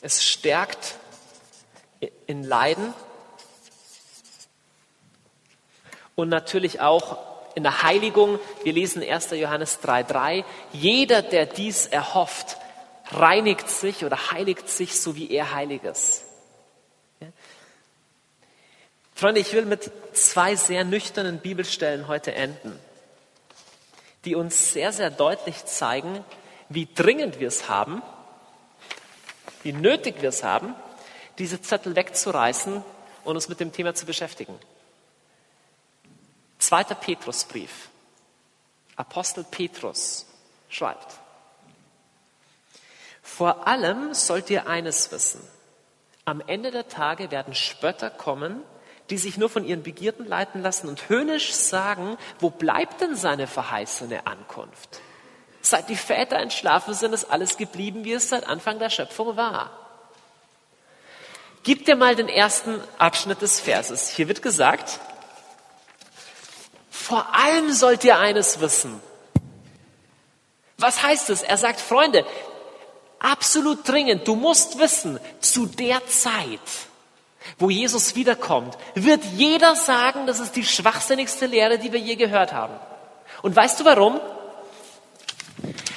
Speaker 1: es stärkt in Leiden und natürlich auch in der Heiligung. Wir lesen 1. Johannes 3.3. Jeder, der dies erhofft, reinigt sich oder heiligt sich, so wie er heilig ist. Freunde, ich will mit zwei sehr nüchternen Bibelstellen heute enden, die uns sehr, sehr deutlich zeigen, wie dringend wir es haben, wie nötig wir es haben, diese Zettel wegzureißen und uns mit dem Thema zu beschäftigen. Zweiter Petrusbrief. Apostel Petrus schreibt. Vor allem sollt ihr eines wissen. Am Ende der Tage werden Spötter kommen, die sich nur von ihren Begierden leiten lassen und höhnisch sagen, wo bleibt denn seine verheißene Ankunft? Seit die Väter entschlafen sind, ist alles geblieben, wie es seit Anfang der Schöpfung war. Gib dir mal den ersten Abschnitt des Verses. Hier wird gesagt, vor allem sollt ihr eines wissen. Was heißt es? Er sagt, Freunde, absolut dringend, du musst wissen, zu der Zeit, wo Jesus wiederkommt, wird jeder sagen, das ist die schwachsinnigste Lehre, die wir je gehört haben. Und weißt du warum?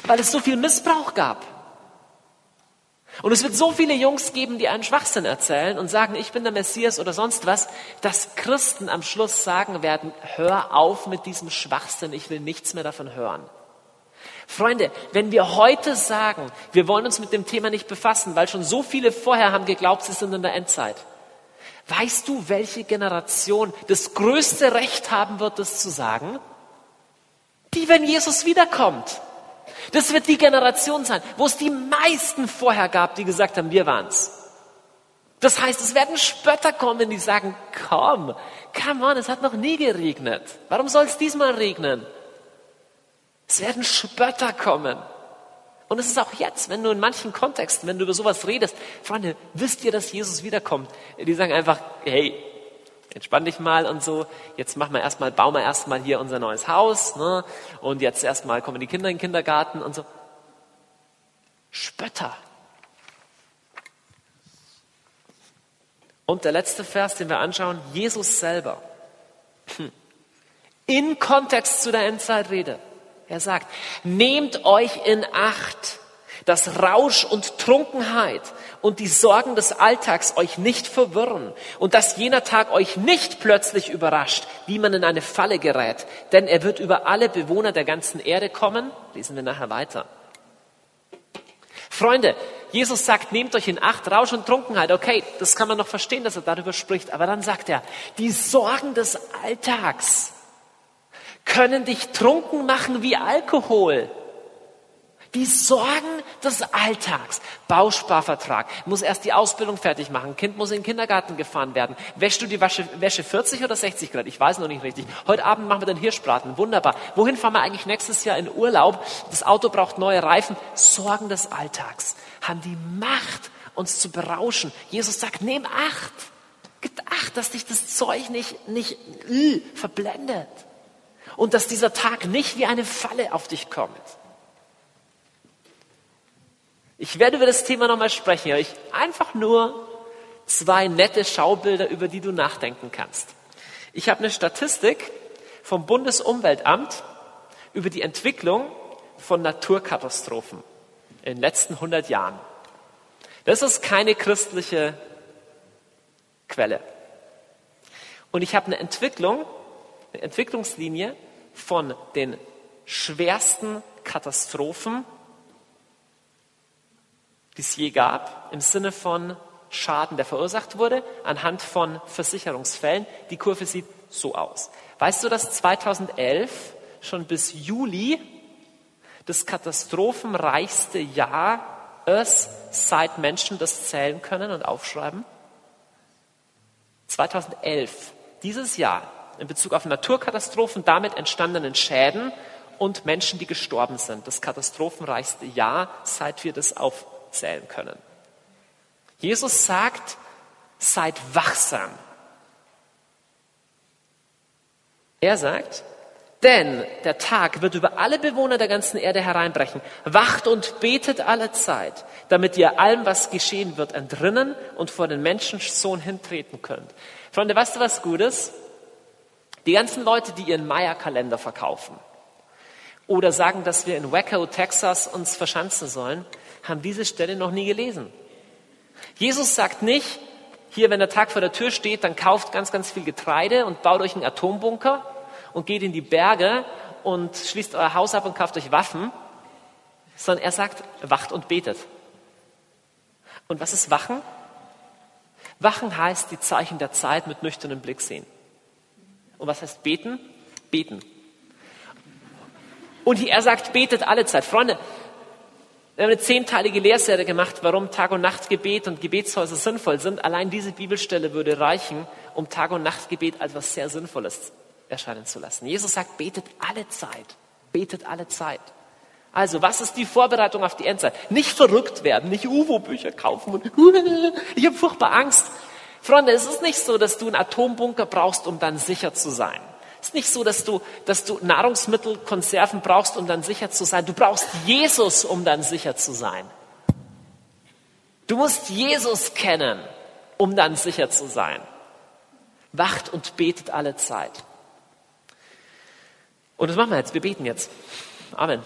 Speaker 1: Weil es so viel Missbrauch gab. Und es wird so viele Jungs geben, die einen Schwachsinn erzählen und sagen, ich bin der Messias oder sonst was, dass Christen am Schluss sagen werden, hör auf mit diesem Schwachsinn, ich will nichts mehr davon hören. Freunde, wenn wir heute sagen, wir wollen uns mit dem Thema nicht befassen, weil schon so viele vorher haben geglaubt, sie sind in der Endzeit. Weißt du, welche Generation das größte Recht haben wird, das zu sagen? Die, wenn Jesus wiederkommt. Das wird die Generation sein, wo es die meisten vorher gab, die gesagt haben, wir waren's. Das heißt, es werden Spötter kommen, die sagen, komm, come on, es hat noch nie geregnet. Warum soll es diesmal regnen? Es werden Spötter kommen. Und es ist auch jetzt, wenn du in manchen Kontexten, wenn du über sowas redest, Freunde, wisst ihr, dass Jesus wiederkommt? Die sagen einfach, hey, entspann dich mal und so. Jetzt machen wir erstmal, bauen wir erstmal hier unser neues Haus, ne? Und jetzt erstmal kommen die Kinder in den Kindergarten und so. Spötter. Und der letzte Vers, den wir anschauen, Jesus selber. Hm. In Kontext zu der Endzeitrede. Er sagt, nehmt euch in Acht dass Rausch und Trunkenheit und die Sorgen des Alltags euch nicht verwirren und dass jener Tag euch nicht plötzlich überrascht, wie man in eine Falle gerät, denn er wird über alle Bewohner der ganzen Erde kommen. Lesen wir nachher weiter. Freunde, Jesus sagt, nehmt euch in Acht, Rausch und Trunkenheit. Okay, das kann man noch verstehen, dass er darüber spricht. Aber dann sagt er, die Sorgen des Alltags können dich trunken machen wie Alkohol. Die Sorgen des Alltags. Bausparvertrag. Muss erst die Ausbildung fertig machen. Kind muss in den Kindergarten gefahren werden. Wäschst du die Wäsche, Wäsche 40 oder 60 Grad? Ich weiß noch nicht richtig. Heute Abend machen wir den Hirschbraten. Wunderbar. Wohin fahren wir eigentlich nächstes Jahr in Urlaub? Das Auto braucht neue Reifen. Sorgen des Alltags haben die Macht, uns zu berauschen. Jesus sagt, nehm acht. Gibt acht. dass dich das Zeug nicht, nicht äh, verblendet. Und dass dieser Tag nicht wie eine Falle auf dich kommt. Ich werde über das Thema nochmal sprechen, aber ich einfach nur zwei nette Schaubilder, über die du nachdenken kannst. Ich habe eine Statistik vom Bundesumweltamt über die Entwicklung von Naturkatastrophen in den letzten 100 Jahren. Das ist keine christliche Quelle. Und ich habe eine Entwicklung, eine Entwicklungslinie von den schwersten Katastrophen, die es je gab, im Sinne von Schaden, der verursacht wurde, anhand von Versicherungsfällen. Die Kurve sieht so aus. Weißt du, dass 2011 schon bis Juli das katastrophenreichste Jahr ist, seit Menschen das zählen können und aufschreiben? 2011, dieses Jahr, in Bezug auf Naturkatastrophen, damit entstandenen Schäden und Menschen, die gestorben sind. Das katastrophenreichste Jahr, seit wir das aufzählen können. Jesus sagt, seid wachsam. Er sagt, denn der Tag wird über alle Bewohner der ganzen Erde hereinbrechen. Wacht und betet alle Zeit, damit ihr allem, was geschehen wird, entrinnen und vor den Menschensohn hintreten könnt. Freunde, weißt du was Gutes? Die ganzen Leute, die ihren Maya-Kalender verkaufen oder sagen, dass wir in Waco, Texas uns verschanzen sollen, haben diese Stelle noch nie gelesen. Jesus sagt nicht, hier, wenn der Tag vor der Tür steht, dann kauft ganz, ganz viel Getreide und baut euch einen Atombunker und geht in die Berge und schließt euer Haus ab und kauft euch Waffen, sondern er sagt, wacht und betet. Und was ist Wachen? Wachen heißt die Zeichen der Zeit mit nüchternem Blick sehen. Und was heißt beten? Beten. Und er sagt, betet alle Zeit. Freunde, wir haben eine zehnteilige Lehrserie gemacht, warum Tag- und Nachtgebet und Gebetshäuser sinnvoll sind. Allein diese Bibelstelle würde reichen, um Tag- und Nachtgebet als was sehr Sinnvolles erscheinen zu lassen. Jesus sagt, betet alle Zeit. Betet alle Zeit. Also, was ist die Vorbereitung auf die Endzeit? Nicht verrückt werden, nicht UFO-Bücher kaufen und ich habe furchtbar Angst. Freunde, es ist nicht so, dass du einen Atombunker brauchst, um dann sicher zu sein. Es ist nicht so, dass du, dass du Nahrungsmittel, Konserven brauchst, um dann sicher zu sein. Du brauchst Jesus, um dann sicher zu sein. Du musst Jesus kennen, um dann sicher zu sein. Wacht und betet alle Zeit. Und das machen wir jetzt. Wir beten jetzt. Amen.